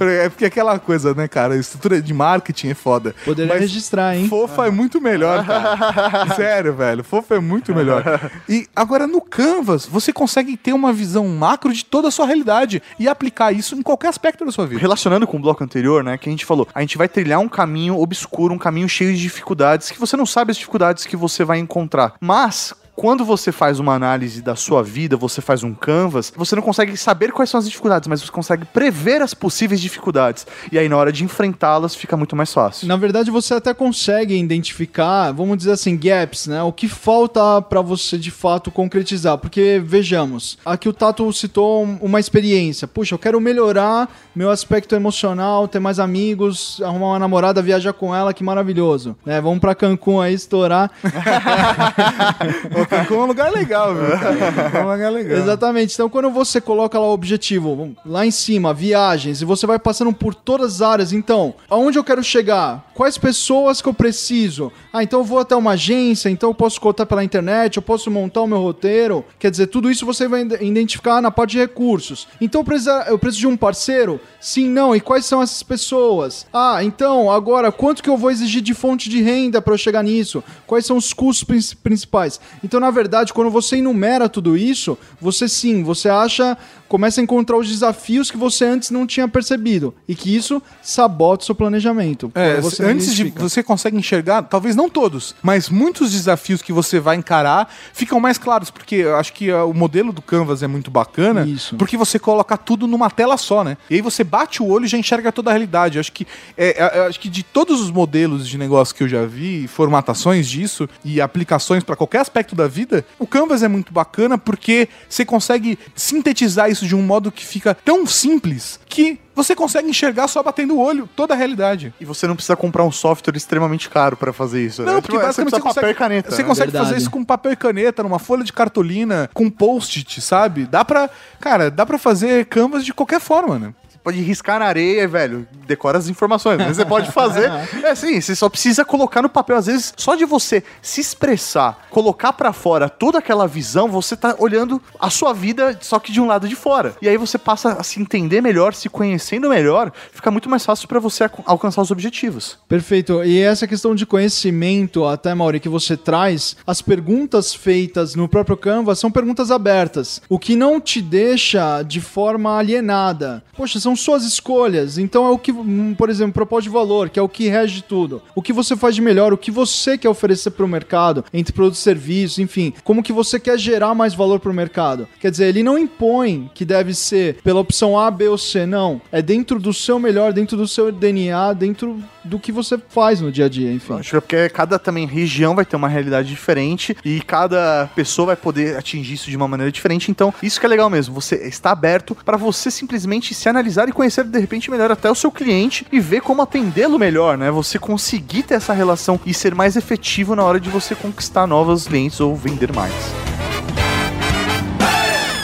É porque aquela coisa, né, cara, estrutura de marketing é foda. Poderia Mas registrar, hein? Fofa é muito melhor, cara. [laughs] Sério, velho. Fofa é muito melhor. E agora no Canvas, você consegue ter uma visão macro de toda a sua realidade e aplicar isso em qualquer aspecto da sua vida. Relacionando com o bloco anterior, né, que a gente falou, a gente vai trilhar um caminho obscuro, um caminho cheio de dificuldades, que você não sabe as dificuldades que você vai encontrar. Mas quando você faz uma análise da sua vida, você faz um canvas, você não consegue saber quais são as dificuldades, mas você consegue prever as possíveis dificuldades. E aí, na hora de enfrentá-las, fica muito mais fácil. Na verdade, você até consegue identificar, vamos dizer assim, gaps, né? O que falta pra você de fato concretizar. Porque, vejamos, aqui o Tato citou um- uma experiência. Puxa, eu quero melhorar meu aspecto emocional, ter mais amigos, arrumar uma namorada, viajar com ela, que maravilhoso. Né? Vamos pra Cancún aí estourar. [laughs] [laughs] Cancún é um lugar legal, viu, cara? [laughs] É um lugar legal. Exatamente. Então, quando você coloca lá o objetivo, lá em cima, viagens, e você vai passando por todas as áreas, então, aonde eu quero chegar? Quais pessoas que eu preciso? Ah, então eu vou até uma agência, então eu posso contar pela internet, eu posso montar o meu roteiro. Quer dizer, tudo isso você vai ide- identificar na parte de recursos. Então, eu preciso, eu preciso de um parceiro? Sim, não. E quais são essas pessoas? Ah, então, agora, quanto que eu vou exigir de fonte de renda para eu chegar nisso? Quais são os custos prin- principais? Então, Então, na verdade, quando você enumera tudo isso, você sim, você acha, começa a encontrar os desafios que você antes não tinha percebido. E que isso sabota o seu planejamento. É, você antes de você consegue enxergar, talvez não todos, mas muitos desafios que você vai encarar ficam mais claros, porque eu acho que ah, o modelo do Canvas é muito bacana, Isso. porque você coloca tudo numa tela só, né? E aí você bate o olho e já enxerga toda a realidade. Eu acho que é, é, eu acho que de todos os modelos de negócio que eu já vi, formatações disso e aplicações para qualquer aspecto da vida, o Canvas é muito bacana porque você consegue sintetizar isso de um modo que fica tão simples que você consegue enxergar só batendo o olho toda a realidade. E você não precisa comprar um software extremamente caro pra fazer isso, né? Não, porque Tipo, basicamente você você precisa papel consegue, e caneta. você né? consegue Verdade. fazer isso com papel e caneta, numa folha de cartolina, com post-it, sabe? Dá pra, cara, dá pra fazer canvas de qualquer forma, né? Pode riscar na areia, velho, decora as informações. Mas você pode fazer. [laughs] É assim, você só precisa colocar no papel. Às vezes, só de você se expressar, colocar pra fora toda aquela visão, você tá olhando a sua vida, só que de um lado de fora. E aí você passa a se entender melhor, se conhecendo melhor, fica muito mais fácil pra você alca- alcançar os objetivos. Perfeito. E essa questão de conhecimento, até, Mauri, que você traz, as perguntas feitas no próprio Canva são perguntas abertas. O que não te deixa de forma alienada. Poxa, são suas escolhas. Então é o que, hum, por exemplo, propósito de valor, que é o que rege tudo. O que você faz de melhor, o que você quer oferecer para o mercado, entre produtos e serviços, enfim. Como que você quer gerar mais valor para o mercado. Quer dizer, ele não impõe que deve ser pela opção A, B ou C, não. É dentro do seu melhor, dentro do seu DNA, dentro do que você faz no dia a dia, enfim. Acho que é porque cada também região vai ter uma realidade diferente e cada pessoa vai poder atingir isso de uma maneira diferente. Então, isso que é legal mesmo. Você está aberto para você simplesmente se analisar e conhecer de repente melhor até o seu cliente e ver como atendê-lo melhor, né? Você conseguir ter essa relação e ser mais efetivo na hora de você conquistar novos clientes ou vender mais.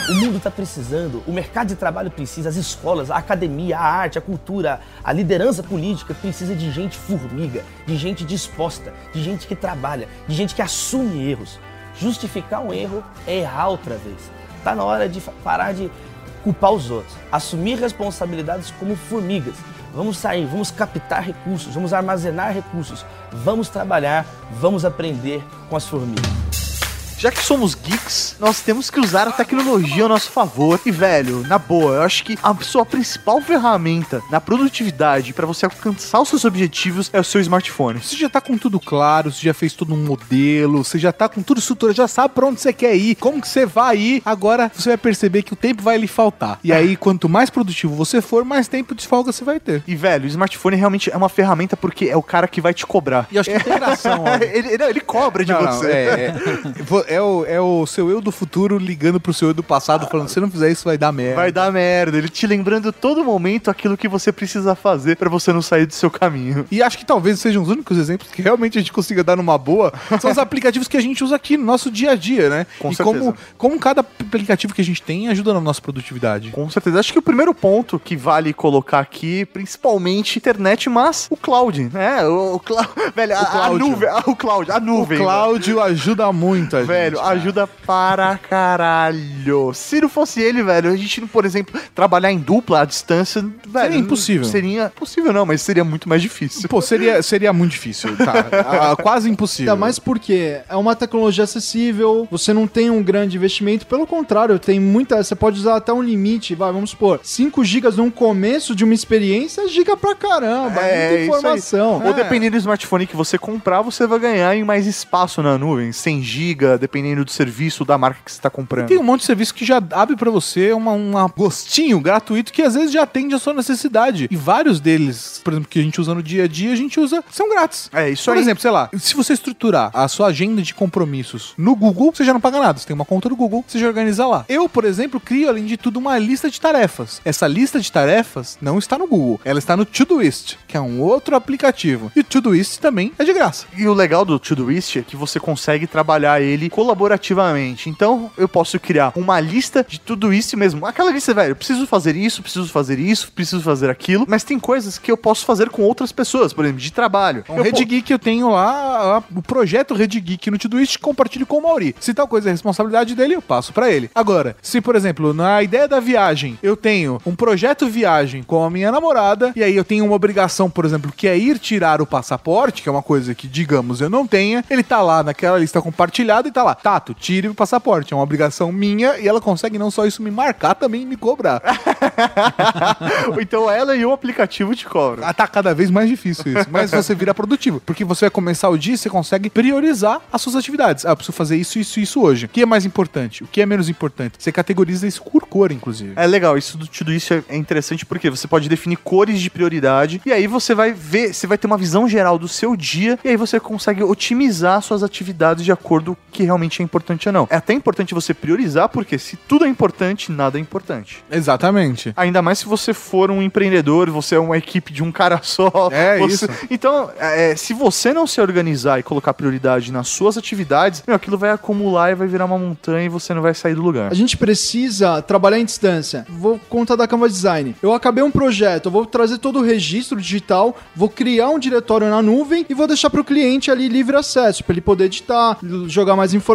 O mundo está precisando, o mercado de trabalho precisa, as escolas, a academia, a arte, a cultura, a liderança política precisa de gente formiga, de gente disposta, de gente que trabalha, de gente que assume erros. Justificar um erro é errar outra vez. Tá na hora de parar de culpar os outros, assumir responsabilidades como formigas. Vamos sair, vamos captar recursos, vamos armazenar recursos, vamos trabalhar, vamos aprender com as formigas. Já que somos geeks, nós temos que usar a tecnologia ao nosso favor. E, velho, na boa, eu acho que a sua principal ferramenta na produtividade para você alcançar os seus objetivos é o seu smartphone. Você já tá com tudo claro, você já fez todo um modelo, você já tá com tudo estruturado, já sabe pra onde você quer ir, como que você vai ir. Agora você vai perceber que o tempo vai lhe faltar. E aí, quanto mais produtivo você for, mais tempo de folga você vai ter. E, velho, o smartphone realmente é uma ferramenta porque é o cara que vai te cobrar. E acho que integração, [laughs] ó. ele, ele, ele cobra de Não, não, você. é, é. É o, é o seu eu do futuro ligando pro seu eu do passado, falando: se não fizer isso, vai dar merda. Vai dar merda. Ele te lembrando todo momento aquilo que você precisa fazer pra você não sair do seu caminho. E acho que talvez sejam os únicos exemplos que realmente a gente consiga dar numa boa. São os [laughs] aplicativos que a gente usa aqui no nosso dia a dia, né? Com e certeza. como, como cada aplicativo que a gente tem ajuda na nossa produtividade. Com certeza. Acho que o primeiro ponto que vale colocar aqui, principalmente internet, mas o cloud, né? O, o clou- [laughs] velho, a, a Cláudio. nuvem, a- o cloud, a O nuvem. Cláudio ajuda muito a gente. Velho, cara. ajuda para caralho. Se não fosse ele, velho, a gente, por exemplo, trabalhar em dupla à distância, velho. impossível. Seria possível não, mas seria muito mais difícil. Pô, seria, seria muito difícil, tá? [laughs] Ah, quase impossível. Ainda mais porque é uma tecnologia acessível, você não tem um grande investimento, pelo contrário, tem muita. Você pode usar até um limite, vai, vamos supor, 5 GB no começo de uma experiência, é giga pra caramba, É, muita isso aí. informação. Ou dependendo do smartphone que você comprar, você vai ganhar em mais espaço na nuvem, 100 GB, dependendo do serviço da marca que você está comprando. Tem um monte de serviço que já abre pra você uma, um gostinho gratuito que às vezes já atende a sua necessidade. E vários deles, por exemplo, que a gente usa no dia a dia, a gente usa, são grátis. É isso Por aí. exemplo, sei lá, se você estruturar a sua agenda de compromissos no Google, você já não paga nada. Você tem uma conta do Google, você já organiza lá. Eu, por exemplo, crio, além de tudo, uma lista de tarefas. Essa lista de tarefas não está no Google, ela está no Todoist, que é um outro aplicativo. E o Todoist também é de graça. E o legal do Todoist é que você consegue trabalhar ele colaborativamente. Então, eu posso criar uma lista de tudo isso mesmo. Aquela lista, velho, eu preciso fazer isso, preciso fazer isso, preciso fazer aquilo. Mas tem coisas que eu posso fazer com outras pessoas, por exemplo, de trabalho. Eu Red Geek eu tenho lá, o projeto Red Geek no Todoist, compartilho com o Mauri. Se tal coisa é responsabilidade dele, eu passo pra ele. Agora, se por exemplo, na ideia da viagem, eu tenho um projeto viagem com a minha namorada, e aí eu tenho uma obrigação, por exemplo, que é ir tirar o passaporte, que é uma coisa que, digamos, eu não tenha, ele tá lá naquela lista compartilhada e tá lá, falar, Tato, tire o passaporte. É uma obrigação minha e ela consegue não só isso me marcar, também me cobrar. [laughs] então ela e o aplicativo te cobram. Ah, Tá cada vez mais difícil isso. Mas você vira produtivo. Porque você vai começar o dia e você consegue priorizar as suas atividades. Ah, eu preciso fazer isso, isso, isso hoje. O que é mais importante? O que é menos importante? Você categoriza isso por cor, inclusive. É legal, isso do- tudo isso é- é interessante porque você pode definir cores de prioridade e aí você vai ver, você vai ter uma visão geral do seu dia e aí você consegue otimizar suas atividades de acordo com o que realmente é importante ou não. É até importante você priorizar porque se tudo é importante, nada é importante. Exatamente. Ainda mais se você for um empreendedor, você é uma equipe de um cara [laughs] só. É você- isso. Então, é, se você não se organizar e colocar prioridade nas suas atividades, meu, aquilo vai acumular e vai virar uma montanha e você não vai sair do lugar. A gente precisa trabalhar em distância. Vou contar da Canva Design. Eu acabei um projeto, eu vou trazer todo o registro digital, vou criar um diretório na nuvem e vou deixar para o cliente ali livre acesso, para ele poder editar, jogar mais informações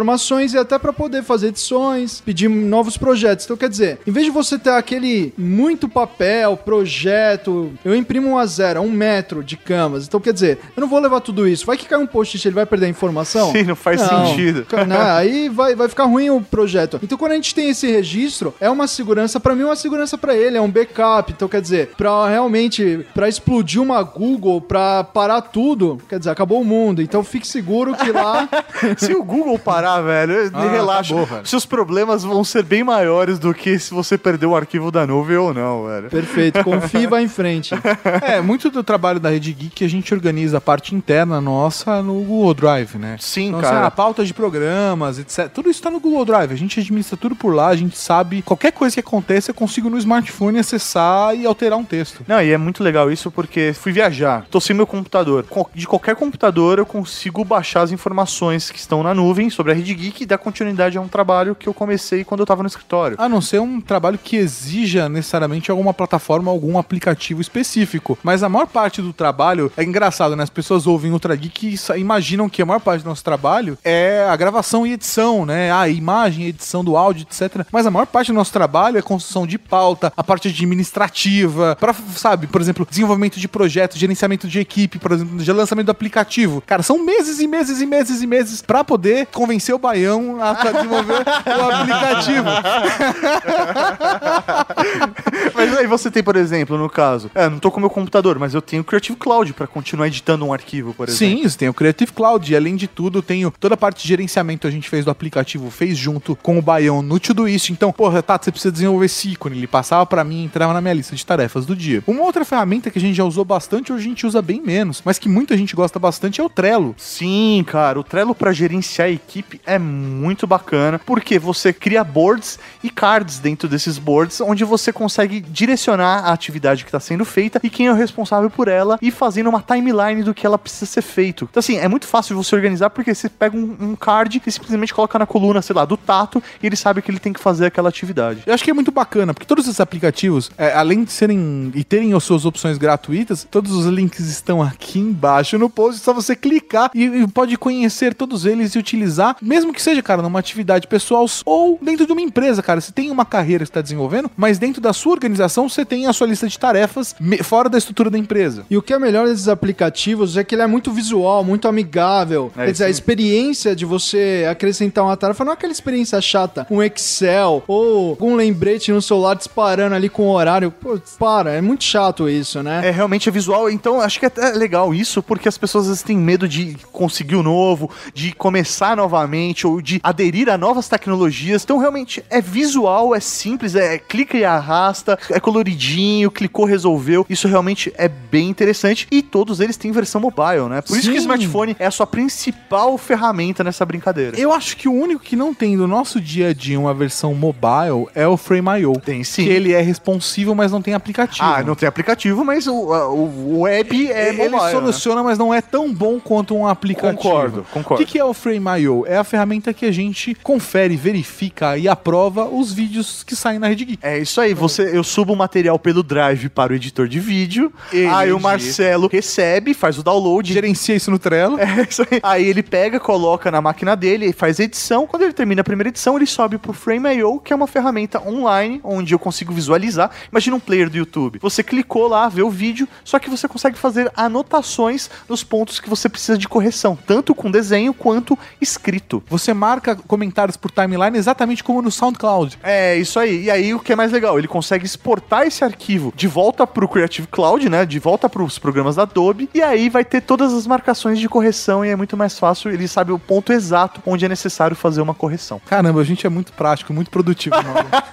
e até para poder fazer edições, pedir novos projetos. Então, quer dizer, em vez de você ter aquele muito papel, projeto, eu imprimo um a zero, um metro de canvas. Então, quer dizer, eu não vou levar tudo isso. Vai que cai um post-it, ele vai perder a informação? Sim, não faz sentido. Ca- né? Aí vai, vai ficar ruim o projeto. Então, quando a gente tem esse registro, é uma segurança pra mim, é uma segurança pra ele, é um backup. Então, quer dizer, pra realmente, pra explodir uma Google, pra parar tudo, quer dizer, acabou o mundo. Então, fique seguro que lá [laughs] Se o Google parar, velho, Ah, relaxa. acabou, velho. Seus problemas vão ser bem maiores do que se você perder o arquivo da nuvem ou não, velho. perfeito, confie e vai em frente. [laughs] É, muito do trabalho da Rede Geek a gente organiza a parte interna nossa no Google Drive, né? Sim, Então, cara. assim, a pauta de programas, etc. Tudo isso tá no Google Drive. A gente administra tudo por lá, a gente sabe qualquer coisa que aconteça, eu consigo no smartphone acessar e alterar um texto. Não, e é muito legal isso porque fui viajar, tô sem meu computador. Co- De qualquer computador eu consigo baixar as informações que estão na nuvem sobre a Rede Geek e dar continuidade a um trabalho que eu comecei quando eu tava no escritório. A não ser um trabalho que exija necessariamente alguma plataforma, algum aplicativo específico. Mas a maior parte do trabalho é engraçado, né? As pessoas ouvem Ultra Geek e imaginam que a maior parte do nosso trabalho é a gravação e edição, né? A imagem, edição do áudio, etc. Mas a maior parte do nosso trabalho é construção de pauta, a parte administrativa, para sabe, por exemplo, desenvolvimento de projetos, gerenciamento de equipe, por exemplo, de lançamento do aplicativo. Cara, são meses e meses e meses e meses pra poder convencer o Baião a desenvolver o aplicativo. [laughs] Mas aí você tem, por exemplo, no caso, é, não tô com meu computador, mas eu tenho o Creative Cloud pra continuar editando um arquivo, por exemplo. Sim, você tem o Creative Cloud. E além de tudo, tenho toda a parte de gerenciamento a gente fez do aplicativo, fez junto com o Baião no Todoist. Então, porra, Tato, você precisa desenvolver esse ícone. Ele passava pra mim e entrava na minha lista de tarefas do dia. Uma outra ferramenta que a gente já usou bastante, hoje a gente usa bem menos, mas que muita gente gosta bastante é o Trello. Sim, cara, o Trello pra gerenciar a equipe é muito bacana, porque você cria boards e cards dentro desses boards, onde você consegue direcionar a atividade que está sendo feita e quem é o responsável por ela e fazendo uma timeline do que ela precisa ser feito. Então, assim, é muito fácil você organizar porque você pega um, um card e simplesmente coloca na coluna, sei lá, do tato e ele sabe que ele tem que fazer aquela atividade. Eu acho que é muito bacana, porque todos esses aplicativos, é, além de serem e terem as suas opções gratuitas, todos os links estão aqui embaixo no post, é só você clicar e, e pode conhecer todos eles e utilizar, mesmo que seja, cara, numa atividade pessoal ou dentro de uma empresa, cara. Você tem uma carreira que está desenvolvendo, mas dentro da sua organização você tem a sua lista de tarefas fora da estrutura da empresa. E o que é melhor desses aplicativos é que ele é muito visual, muito amigável. É, Quer dizer, a sim. experiência de você acrescentar uma tarefa não é aquela experiência chata, um Excel ou algum lembrete no celular disparando ali com o horário. Pô, para, é muito chato isso, né? É, realmente é visual. Então, acho que é até legal isso, porque as pessoas às vezes têm medo de conseguir o novo, de começar novamente, ou de aderir a novas tecnologias. Então, realmente, é visual, é simples, é, clica e arrasta, é coloridinho, clicou, resolveu. Isso realmente é bem interessante. E todos eles têm versão mobile, né? Por isso que o Sim. smartphone é a sua principal ferramenta nessa brincadeira. Eu acho que o único que não tem do nosso dia a dia uma versão mobile é o Frame.io. Tem sim. Que ele é responsivo, mas não tem aplicativo. Ah, não tem aplicativo, mas o, o web é ele mobile, né? soluciona, mas não é tão bom quanto um aplicativo. Concordo, concordo. O que, que é o Frame.io? É a ferramenta que a gente confere, verifica e aprova os vídeos que saem na Rede Geek. É isso aí, você, eu subo o material pelo Drive para o editor de vídeo, Ele aí o. Marcelo recebe, faz o download, Gerencia isso no Trello. É isso aí. Aí ele pega, coloca na máquina dele, faz a edição. Quando ele termina a primeira edição, ele sobe pro Frame.io, que é uma ferramenta online onde eu consigo visualizar. Imagina um player do YouTube. Você clicou lá, vê o vídeo, só que você consegue fazer anotações nos pontos que você precisa de correção, tanto com desenho quanto escrito neto. Você marca comentários por timeline exatamente como no SoundCloud. É, isso aí. E aí o que é mais legal, ele consegue exportar esse arquivo de volta pro Creative Cloud, né? De volta pros programas da Adobe. E aí vai ter todas as marcações de correção e é muito mais fácil. Ele sabe o ponto exato onde é necessário fazer uma correção. Caramba, a gente é muito prático, muito produtivo. [laughs]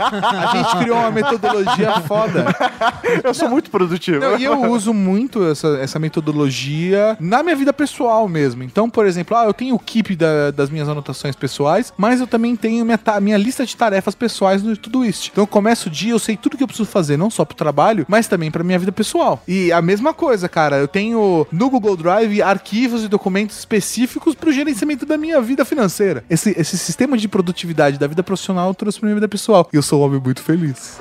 A gente criou uma metodologia foda. [laughs] Eu sou muito produtivo. Não, e eu [laughs] uso muito essa, essa metodologia na minha vida pessoal mesmo. Então, por exemplo, ah, eu tenho o keep da- das minhas anotações pessoais, mas eu também tenho minha, ta- minha lista de tarefas pessoais no Todoist. Então, eu começo o dia, eu sei tudo que eu preciso fazer, não só pro trabalho, mas também pra minha vida pessoal. E a mesma coisa, cara, eu tenho no Google Drive arquivos e documentos específicos pro gerenciamento da minha vida financeira. Esse, esse sistema de produtividade da vida profissional eu trouxe pra minha vida pessoal. E eu sou um homem muito feliz.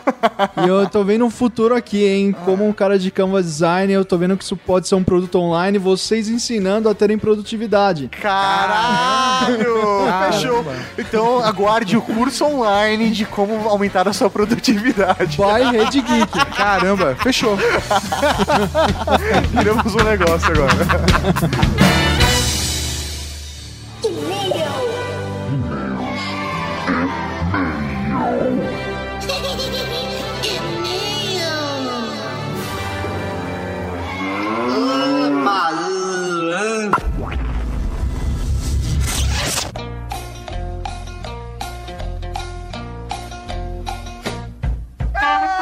E eu tô vendo um futuro aqui, hein? Como um cara de Canva Design, eu tô vendo que isso pode ser um produto online, vocês ensinando a terem produtividade. Caralho! Fechou. Então aguarde o curso online de como aumentar a sua produtividade. By Rede Geek. Caramba, fechou. [laughs] Viramos um negócio agora. É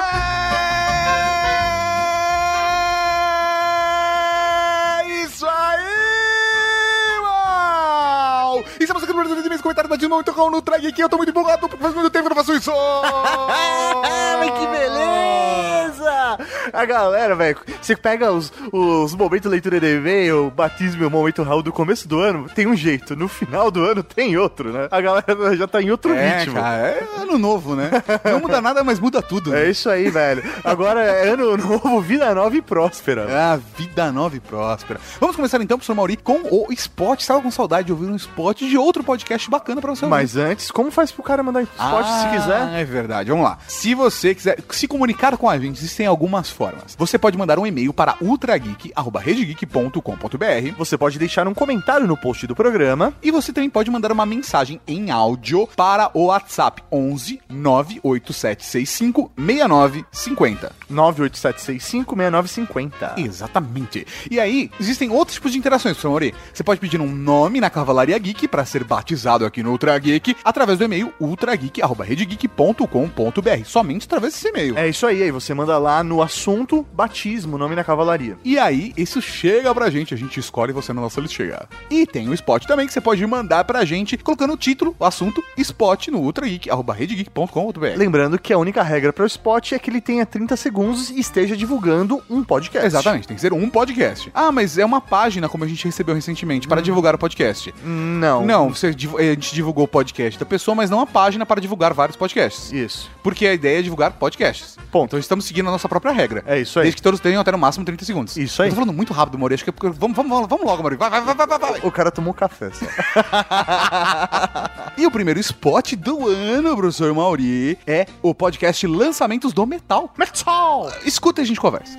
aqui no Brasil de meus comentários, mas de novo, então no Drag aqui, eu tô muito empolgado, porque faz muito tempo que eu não faço isso! [laughs] Mas que beleza! A galera, velho, você pega os, os momentos leitura de e-mail, batismo e o momento Raul do começo do ano, tem um jeito, no final do ano tem outro, né? A galera já tá em outro É, ritmo. cara, é ano novo, né? Não muda nada, mas muda tudo. É né? isso aí, velho. Agora é ano novo, vida nova e próspera. Ah, vida nova e próspera. Vamos começar então, professor Mauri, com o spot. Estava com saudade de ouvir um spot de outro podcast bacana pra você ouvir. Mas antes, como faz pro cara mandar spot se Ah, quiser? É verdade, vamos lá. Se você quiser se comunicar com a gente, existem algumas formas. Você pode mandar um e-mail para ultrageek.redgeek.com.br Você pode deixar um comentário no post do programa. e você também pode mandar uma mensagem em áudio para o WhatsApp 11 98765 6950. 987656950. Exatamente. E aí, existem outros tipos de interações, professor Mauri. Você pode pedir um nome na Cavalaria Geek para ser batizado aqui no Ultra Geek através do e-mail ultrageek.redgeek.com.br. Somente através desse e-mail. É isso aí, aí você manda lá no assunto batismo, nome na cavalaria. E aí, isso chega pra gente, a gente escolhe você na nossa lista chegar. E tem o spot também que você pode mandar pra gente colocando o título, o assunto, spot no ultrageek.redgeek.com.br. Lembrando que a única regra para o spot é que ele tenha 30 segundos e esteja divulgando um podcast. Exatamente, tem que ser um podcast. Ah, mas é uma página, como a gente recebeu recentemente, para divulgar o podcast. Não. Não, você, a gente divulgou o podcast da pessoa, mas não a página para divulgar vários podcasts. Isso. Porque a ideia é divulgar podcasts. Ponto. Então estamos seguindo a nossa própria regra. É isso aí. Desde que todos tenham até no máximo 30 segundos. Isso aí. Eu tô falando muito rápido, Maurício. Acho que é porque... vamos, vamos, vamos logo, Maurício. Vai, vai, vai, vai, vai. O cara tomou café só. [laughs] E o primeiro spot do ano, professor Mauri, é o podcast Lançamentos do Metal. Metal! Escuta e a gente conversa.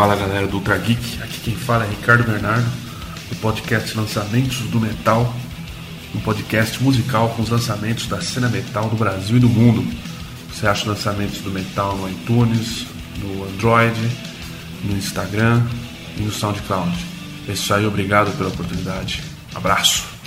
Fala galera do Ultra Geek, aqui quem fala é Ricardo Bernardo, do podcast Lançamentos do Metal, um podcast musical com os lançamentos da cena metal do Brasil e do mundo. Você acha lançamentos do metal no iTunes, no Android, no Instagram e no SoundCloud. É isso aí, obrigado pela oportunidade. Abraço.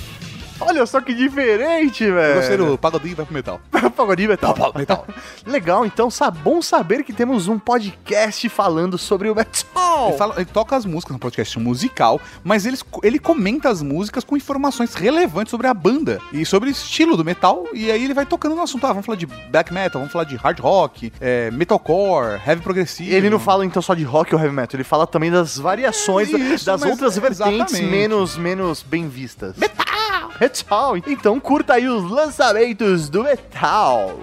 Olha só que diferente, velho. Gostei do pagodinho vai pro metal. [laughs] Pagodinho metal. metal. [laughs] Legal, então bom saber que temos um podcast falando sobre o metal. Ele, fala- ele toca as músicas no podcast musical, mas eles- ele comenta as músicas com informações relevantes sobre a banda e sobre o estilo do metal. E aí ele vai tocando no assunto. Ah, vamos falar de black metal, vamos falar de hard rock, é, metalcore, heavy progressivo. Ele não fala então só de rock ou heavy metal, ele fala também das variações da- Isso, das outras vertentes exatamente. menos, menos bem vistas. Metal! [laughs] Metal! Então curta aí os lançamentos do metal.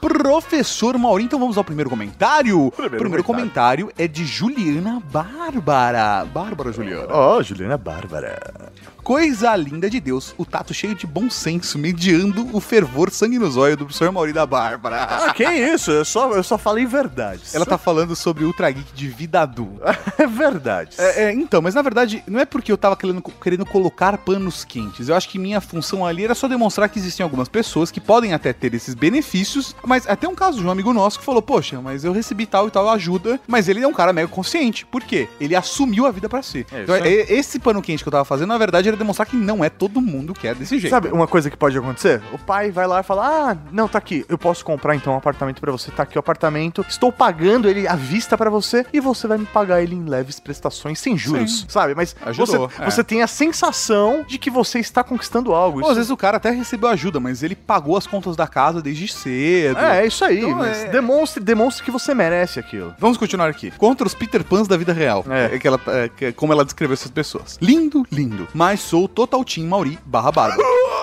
Professor Maurinho, então vamos ao primeiro comentário. O Primeiro primeiro comentário. comentário é de Juliana Bárbara. Bárbara Juliana. Ó, Juliana Bárbara. Coisa linda de Deus, o tato cheio de bom senso, mediando o fervor sangue nos olhos do professor Mauri da Bárbara. Ah, que isso? Eu só, eu só falei verdades. Ela tá falando sobre Ultra Geek de vida adulta. [laughs] É verdade. É, é, então, mas na verdade, não é porque eu tava querendo, querendo colocar panos quentes. Eu acho que minha função ali era só demonstrar que existem algumas pessoas que podem até ter esses benefícios, mas até um caso de um amigo nosso que falou: Poxa, mas eu recebi tal e tal ajuda, mas ele é um cara mega consciente. Por quê? Ele assumiu a vida pra si. É, então, é- esse pano quente que eu tava fazendo, na verdade, era demonstrar que não é todo mundo que é desse jeito. Sabe uma coisa que pode acontecer? O pai vai lá e fala: Ah, não, tá aqui. Eu posso comprar então um apartamento pra você. Tá aqui o apartamento. Estou pagando ele à vista pra você e você vai me pagar ele em leves prestações sem juros. Sim. Sabe? Mas Ajudou, você, é. você tem a sensação de que você está conquistando algo. Ou Isso- às vezes o cara até recebeu ajuda, mas ele pagou as contas da casa desde cedo. É, é isso aí. Então, mas é- demonstre, demonstre que você merece aquilo. Vamos continuar aqui. Contra os Peter Pans da vida real. É. É. que ela, é, que- como ela descreveu essas pessoas. Lindo, lindo. Mas sou total team Mauri barra Bárbara. [laughs]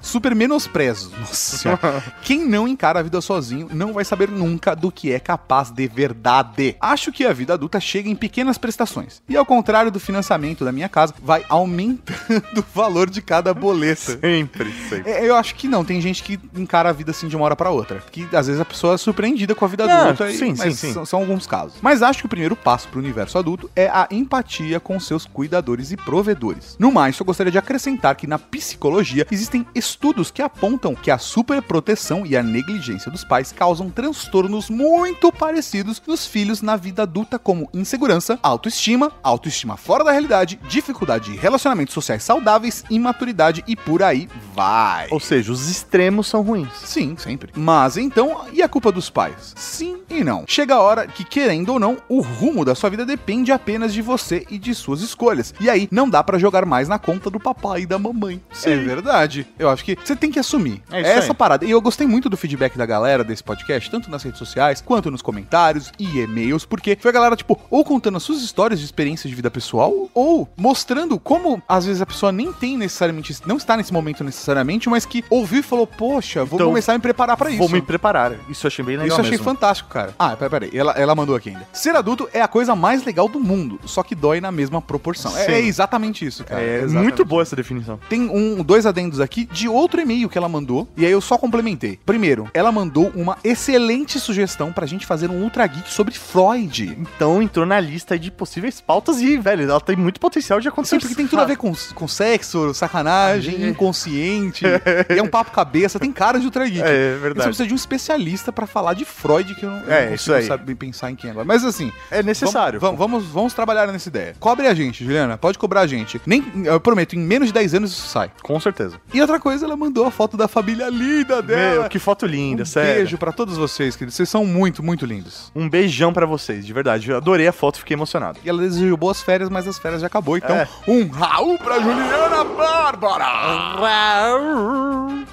Super menosprezo. [laughs] Nossa senhora. Quem não encara a vida sozinho não vai saber nunca do que é capaz de verdade. Acho que a vida adulta chega em pequenas prestações. E ao contrário do financiamento da minha casa, vai aumentando [laughs] o valor de cada boleta. Sempre, sempre. É, Eu acho que não, tem gente que encara a vida assim de uma hora pra outra. Que às vezes a pessoa é surpreendida com a vida Não, adulta. e- sim, mas sim, sim. São, são alguns casos. Mas acho que o primeiro passo pro universo adulto é a empatia com seus cuidadores e provedores. No mais, eu gostaria de acrescentar que na psicologia existem estudos que apontam que a superproteção e a negligência dos pais causam transtornos muito parecidos nos filhos na vida adulta, como insegurança, autoestima, autoestima fora da realidade, dificuldade de relacionamentos sociais saudáveis, imaturidade e por aí vai. Ou seja, os extremos são ruins. Sim, sempre. Mas então, e a culpa dos pais? Sim e não. Chega a hora que, querendo ou não, o rumo da sua vida depende apenas de você e de suas escolhas. E aí, não dá pra jogar mais na conta do papai e da mamãe. É verdade. Eu acho que você tem que assumir. É isso essa aí. parada. E eu gostei muito do feedback da galera desse podcast, tanto nas redes sociais, quanto nos comentários e e-mails, porque foi a galera, tipo, ou contando as suas histórias de experiência de vida pessoal, ou mostrando como, às vezes, a pessoa nem tem necessariamente, não está nesse momento necessariamente, mas que ouviu e falou, poxa, vou Então, começar a me preparar pra isso. Vou me preparar. Isso eu achei bem legal Isso eu achei mesmo. fantástico, cara. Ah, peraí, peraí. Ela, ela mandou aqui ainda. Ser adulto é a coisa mais legal do mundo, só que dói na mesma proporção. É, Sim. é exatamente isso, cara. É exatamente muito boa essa definição. tem um, dois adendos aqui de outro e-mail que ela mandou, e aí eu só complementei. Primeiro, ela mandou uma excelente sugestão pra gente fazer um Ultra Geek sobre Freud. Então entrou na lista de possíveis pautas e, velho, ela tem muito potencial de acontecer. Sim, porque tem tudo a ver com, com sexo, sacanagem, é. inconsciente, [laughs] e é um papo cabeça, tem cara de Ultra Geek. É, é E Você verdade. precisa de um especialista pra falar de Freud, que eu não, eu É, não isso consigo saber pensar em quem agora. Mas assim, É necessário. Vamos, vamos, vamos, vamos trabalhar nessa ideia. Cobre a gente, Juliana. Pode cobrar a gente. Nem, eu prometo, em menos de 10 anos isso sai. Com certeza. E outra coisa, ela mandou a foto da família linda dela. Meu, que foto linda, um sério. beijo pra todos vocês, queridos. Vocês são muito, muito lindos. Um beijão pra vocês, de verdade. Eu adorei a foto, fiquei emocionado. E ela desejou boas férias, mas as férias já acabou. Então, É. um Raul pra Juliana Bárbara.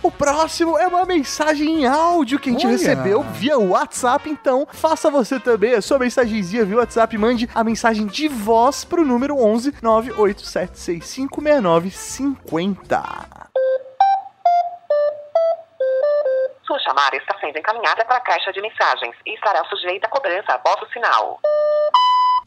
O próximo é uma mensagem em áudio que a gente Olha. recebeu via WhatsApp, então faça você também a sua mensagenzinha via WhatsApp, mande a mensagem de voz pro número 11 987656950. Sua chamada está sendo encaminhada para a caixa de mensagens e estará sujeita a cobrança após o sinal.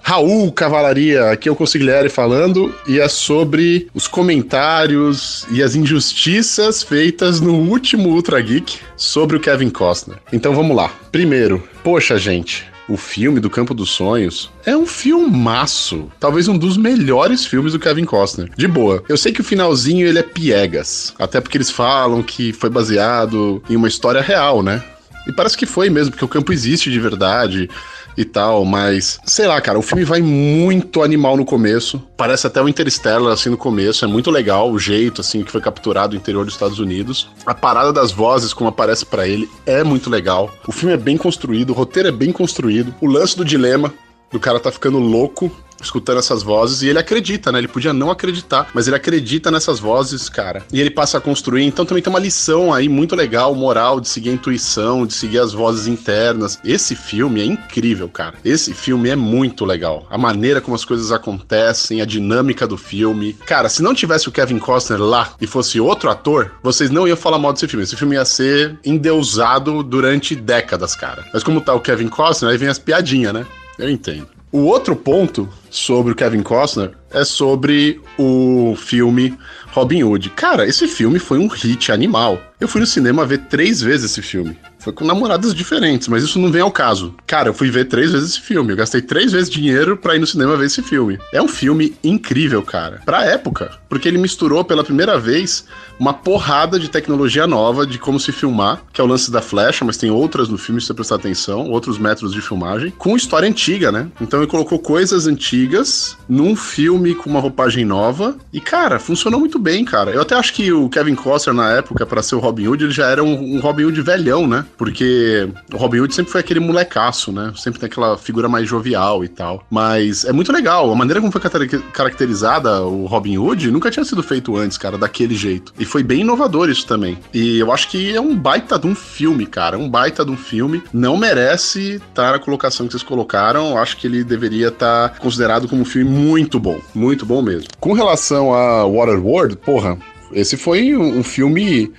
Raul Cavalaria, aqui é o Consigliere falando, e é sobre os comentários e as injustiças feitas no último Ultra Geek sobre o Kevin Costner. Então vamos lá. Primeiro, poxa gente, o filme do Campo dos Sonhos é um filmaço. Talvez um dos melhores filmes do Kevin Costner. De boa. Eu sei que o finalzinho ele é piegas. Até porque eles falam que foi baseado em uma história real, né? E parece que foi mesmo, porque o campo existe de verdade e tal, mas sei lá, cara, o filme vai muito animal no começo. Parece até o Interstellar assim no começo, é muito legal o jeito assim que foi capturado o interior dos Estados Unidos. A parada das vozes como aparece pra ele é muito legal. O filme é bem construído, o roteiro é bem construído. O lance do dilema do cara tá ficando louco escutando essas vozes e ele acredita, né? Ele podia não acreditar, mas ele acredita nessas vozes, cara. E ele passa a construir. Então também tem uma lição aí muito legal, moral, de seguir a intuição, de seguir as vozes internas. Esse filme é incrível, cara. Esse filme é muito legal. A maneira como as coisas acontecem, a dinâmica do filme. Cara, se não tivesse o Kevin Costner lá e fosse outro ator, vocês não iam falar mal desse filme. Esse filme ia ser endeusado durante décadas, cara. Mas como tá o Kevin Costner, aí vem as piadinhas, né? Eu entendo. O outro ponto sobre o Kevin Costner é sobre o filme Robin Hood. Cara, esse filme foi um hit animal. Eu fui no cinema ver três vezes esse filme. Foi com namoradas diferentes, mas isso não vem ao caso. Cara, eu fui ver três vezes esse filme. Eu gastei três vezes dinheiro pra ir no cinema ver esse filme. É um filme incrível, cara. Pra época. Porque ele misturou pela primeira vez uma porrada de tecnologia nova de como se filmar, que é o lance da flecha, mas tem outras no filme, se você prestar atenção, outros métodos de filmagem, com história antiga, né? Então ele colocou coisas antigas num filme com uma roupagem nova. E, cara, funcionou muito bem, cara. Eu até acho que o Kevin Costner, na época, para ser o Robin Hood, ele já era um, um Robin Hood velhão, né? Porque o Robin Hood sempre foi aquele molecaço, né? Sempre tem aquela figura mais jovial e tal. Mas é muito legal. A maneira como foi caracterizada o Robin Hood nunca tinha sido feito antes, cara, daquele jeito. E foi bem inovador isso também. E eu acho que é um baita de um filme, cara. Um baita de um filme. Não merece estar na colocação que vocês colocaram. Eu acho que ele deveria estar considerado como um filme muito bom. Muito bom mesmo. Com relação a Waterworld, porra, esse foi um filme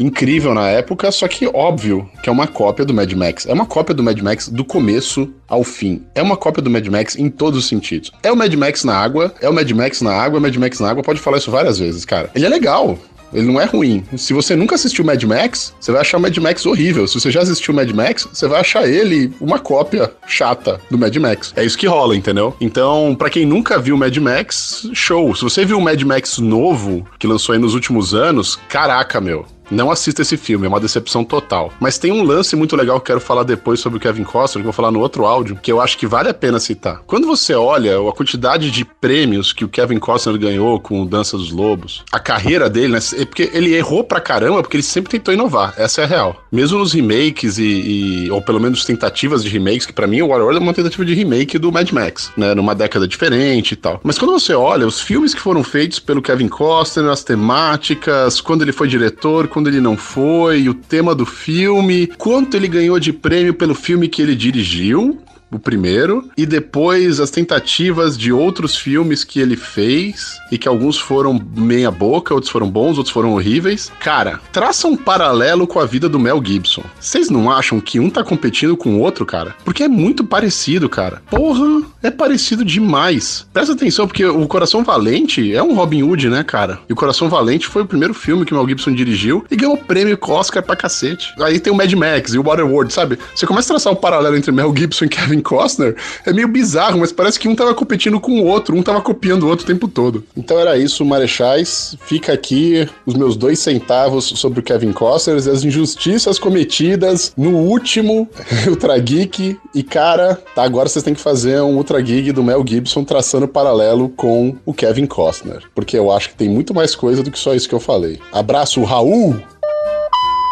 incrível na época, só que óbvio que é uma cópia do Mad Max. É uma cópia do Mad Max do começo ao fim. É uma cópia do Mad Max em todos os sentidos. É o Mad Max na água, é o Mad Max na água, é o Mad Max na água, pode falar isso várias vezes, cara. Ele é legal, ele não é ruim. Se você nunca assistiu Mad Max, você vai achar o Mad Max horrível. Se você já assistiu Mad Max, você vai achar ele uma cópia chata do Mad Max. É isso que rola, entendeu? Então, para quem nunca viu Mad Max, show. Se você viu o Mad Max novo, que lançou aí nos últimos anos, caraca, meu. Não assista esse filme, é uma decepção total. Mas tem um lance muito legal que quero falar depois sobre o Kevin Costner, que eu vou falar no outro áudio, que eu acho que vale a pena citar. Quando você olha a quantidade de prêmios que o Kevin Costner ganhou com Dança dos Lobos, a carreira dele, né? É porque ele errou pra caramba, porque ele sempre tentou inovar. Essa é a real. Mesmo nos remakes e, e ou pelo menos tentativas de remakes, que para mim o Warlord é uma tentativa de remake do Mad Max, né? Numa década diferente e tal. Mas quando você olha os filmes que foram feitos pelo Kevin Costner, as temáticas, quando ele foi diretor, quando ele não foi, o tema do filme, quanto ele ganhou de prêmio pelo filme que ele dirigiu, o primeiro, e depois as tentativas de outros filmes que ele fez, e que alguns foram meia boca, outros foram bons, outros foram horríveis. Cara, traça um paralelo com a vida do Mel Gibson. Vocês não acham que um tá competindo com o outro, cara? Porque é muito parecido, cara. Porra, é parecido demais. Presta atenção, porque o Coração Valente é um Robin Hood, né, cara? E o Coração Valente foi o primeiro filme que o Mel Gibson dirigiu e ganhou prêmio Oscar pra cacete. Aí tem o Mad Max e o Waterworld, sabe? Você começa a traçar um paralelo entre Mel Gibson e Kevin Costner, é meio bizarro, mas parece que um tava competindo com o outro, um tava copiando o outro o tempo todo. Então era isso, Marechais. Fica aqui os meus dois centavos sobre o Kevin Costner e as injustiças cometidas no último [laughs] Ultra Geek. E, cara, tá, agora vocês têm que fazer um Ultra Geek do Mel Gibson traçando paralelo com o Kevin Costner. Porque eu acho que tem muito mais coisa do que só isso que eu falei. Abraço, Raul!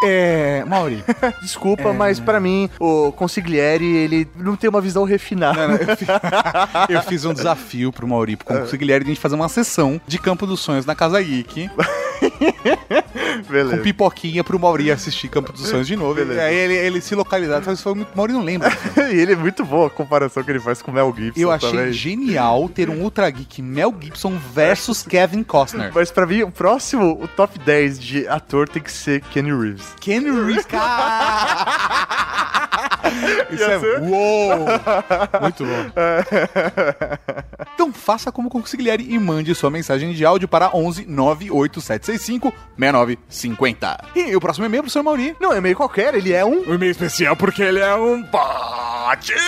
É, Mauri, [laughs] desculpa, É. mas pra mim o Consigliere, ele não tem uma visão refinada. Não, não, eu, fiz, [laughs] eu fiz um desafio pro Mauri, com o Guilherme, de a gente fazer uma sessão de Campo dos Sonhos na Casa Geek. [laughs] [laughs] Beleza. Com pipoquinha pro Mauri assistir Campo dos Sonhos de novo. Beleza. E aí ele, ele se localizar, mas foi muito. Mauri não lembra. [laughs] e ele é muito bom a comparação que ele faz com o Mel Gibson Eu achei também. genial ter um Ultra Geek Mel Gibson versus Kevin Costner. Mas pra mim, o próximo, o top 10 de ator tem que ser Kenny Reeves. Kenny Reeves, cara! [laughs] Isso Ia é. ser- Uou! Muito bom. Então faça como Consigliere e mande sua mensagem de áudio para 11 98765 6950. E o próximo e-mail pro Sr. Mauri. Não, é meio qualquer, ele é um. Um e-mail especial porque ele é um batismo!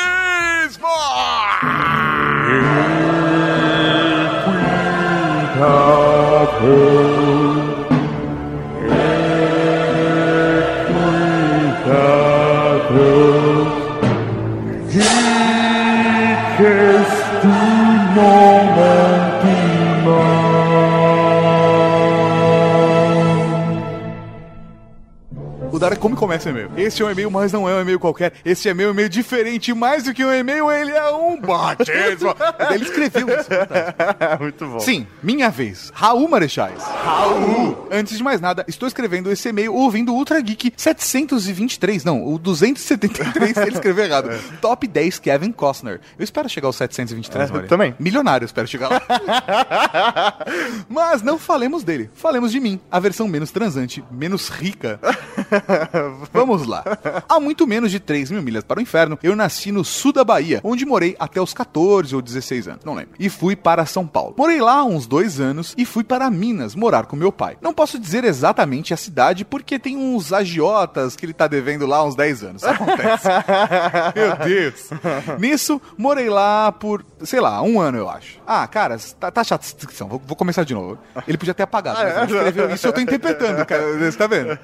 O Dara, como começa o e-mail? Esse é um e-mail, mas não é um e-mail qualquer. Esse é um e-mail diferente. Mais do que um e-mail, ele é um batismo. [laughs] ele escreveu isso. é [laughs] muito bom. Sim, minha vez. Raul Marechais. Raul! Antes de mais nada, estou escrevendo esse e-mail ouvindo o Ultra Geek 723, não, o 273, ele escreveu errado. [laughs] Top 10 Kevin Costner. Eu espero chegar ao 723, É, Maria. também. Milionário, espero chegar lá. Mas não falemos dele, falemos de mim, a versão menos transante, menos rica [laughs] Vamos lá. Há muito menos de 3 mil milhas para o inferno, eu nasci no sul da Bahia, onde morei até os 14 ou 16 anos, não lembro. E fui para São Paulo. Morei lá há uns dois anos e fui para Minas morar com meu pai. Não posso dizer exatamente a cidade porque tem uns agiotas que ele tá devendo lá há uns 10 anos. Acontece. [laughs] meu Deus. Nisso, morei lá por, sei lá, um ano, eu acho. Ah, cara, tá, tá chato essa descrição. Vou, vou começar de novo. Ele podia ter apagado. Mas ele escreveu isso eu tô interpretando, cara. Você tá vendo?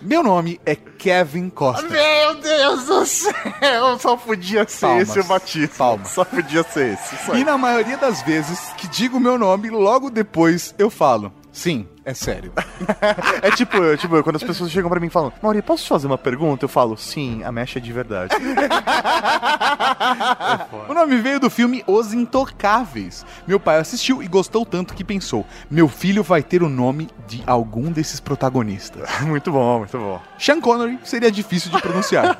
Meu nome é Kevin Costa. Meu Deus do céu, só podia ser Palmas. esse o batismo. Palmas. Só podia ser esse. Só E na maioria das vezes que digo meu nome, logo depois eu falo. Sim, é sério. [laughs] É tipo, eu, tipo, quando as pessoas chegam pra mim e falam, Mauri, posso te fazer uma pergunta? Eu falo, sim, a mecha é de verdade. [laughs] O nome veio do filme Os Intocáveis. Meu pai assistiu e gostou tanto que pensou: meu filho vai ter o nome de algum desses protagonistas. [laughs] muito bom, muito bom. Sean Connery seria difícil de pronunciar.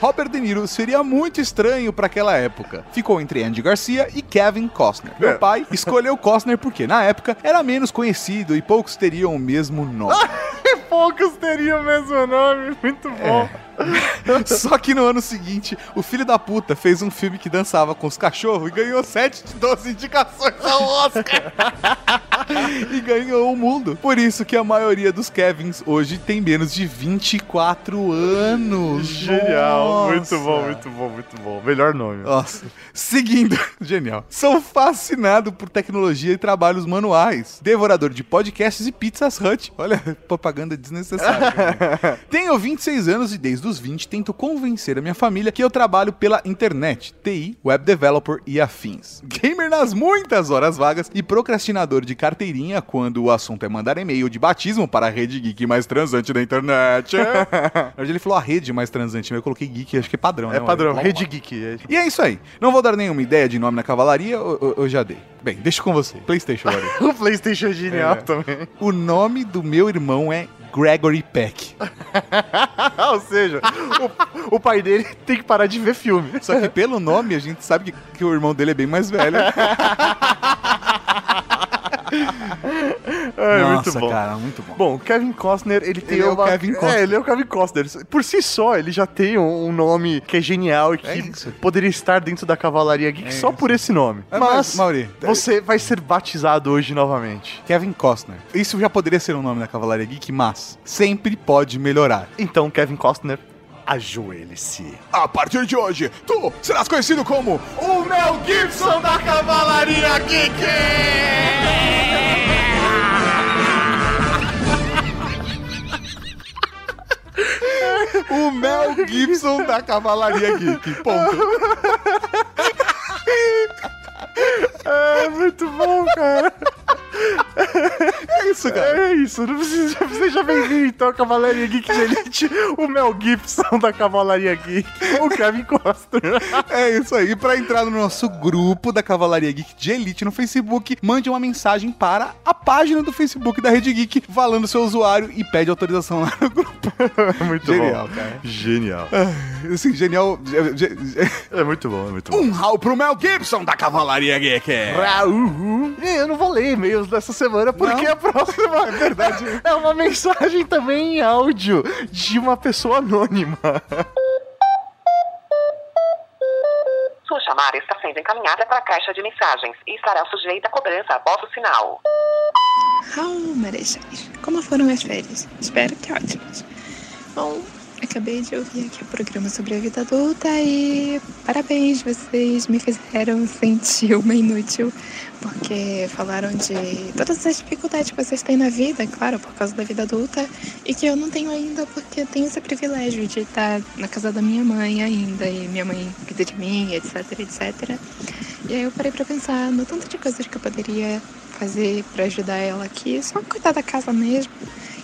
Robert De Niro seria muito estranho para aquela época. Ficou entre Andy Garcia e Kevin Costner. Meu pai escolheu Costner porque na época era menos conhecido e poucos teriam o mesmo nome. [laughs] Poucos teriam o mesmo nome, muito bom. [laughs] Só que no ano seguinte, o filho da puta fez um filme que dançava com os cachorros e ganhou 7 de 12 indicações ao Oscar. [laughs] e ganhou o mundo. Por isso que a maioria dos Kevins hoje tem menos de 24 anos. Genial, muito Nossa. bom, muito bom, muito bom. Melhor nome. Nossa. Seguindo, [laughs] genial. Sou fascinado por tecnologia e trabalhos manuais. Devorador de podcasts e pizzas Hut. Olha, propaganda desnecessária. Tenho 26 anos e desde os 20 tento convencer a minha família que eu trabalho pela internet, TI, web developer e afins. Gamer nas muitas horas vagas e procrastinador de carteirinha quando o assunto é mandar e-mail de batismo para a rede geek mais transante da internet. [laughs] Na verdade, ele falou a rede mais transante, mas eu coloquei geek, acho que é padrão, né? É padrão, Vamos Rede. Geek. é- E é isso aí. Não vou dar nenhuma ideia de nome na cavalaria, eu, eu- eu já dei. Bem, deixa com você. PlayStation agora. [laughs] O PlayStation é genial É. também. o nome do meu irmão é Gregory Peck. [laughs] Ou seja, o, o pai dele [laughs] tem que parar de ver filme. Só que pelo nome a gente sabe que, que o irmão dele é bem mais velho. [laughs] [laughs] É, Nossa, muito bom. cara, muito bom. Bom, Kevin Costner, ele tem Ele é o uma... Kevin Costner. É, ele é o Kevin Costner. Por si só, ele já tem um, nome que é genial e que É poderia estar dentro da Cavalaria Geek É só isso. por esse nome. É, Mas, mas, Mauri, você vai ser batizado hoje novamente. Kevin Costner. Isso já poderia ser um nome da Cavalaria Geek, mas sempre pode melhorar. Então, Kevin Costner, ajoelhe-se. A partir de hoje, tu serás conhecido como o Mel Gibson da Cavalaria Geek! O Mel Gibson da Cavalaria Geek. Ponto. É muito bom, cara. É isso, cara. É isso, não precisa, seja bem-vindo então Cavalaria Geek de Elite, o Mel Gibson da Cavalaria Geek, o Kevin Costner. É isso aí. E pra entrar no nosso grupo da Cavalaria Geek de Elite no Facebook, mande uma mensagem para a página do Facebook da Rede Geek, falando seu usuário e pede autorização lá no grupo. [laughs] Muito Genial, bom. cara. Genial. Assim, genial. ge- ge- É muito bom, é muito bom. Um rau pro Mel Gibson da Cavalaria Geek! Raul. Eu não vou ler e-mails dessa semana porque a próxima, [laughs] é verdade, [laughs] é uma mensagem também em áudio de uma pessoa anônima. Sua chamada está sendo encaminhada para a caixa de mensagens e estará sujeita a cobrança após o sinal. Raul Marechais, como foram as férias? Espero que ótimas. Bom, acabei de ouvir aqui o programa sobre a vida adulta e parabéns, vocês me fizeram sentir uma inútil, porque falaram de todas as dificuldades que vocês têm na vida, claro, por causa da vida adulta, e que eu não tenho ainda porque eu tenho esse privilégio de estar na casa da minha mãe ainda, e minha mãe cuida de mim, etc, etc. E aí eu parei pra pensar no tanto de coisas que eu poderia fazer pra ajudar ela aqui, só cuidar da casa mesmo.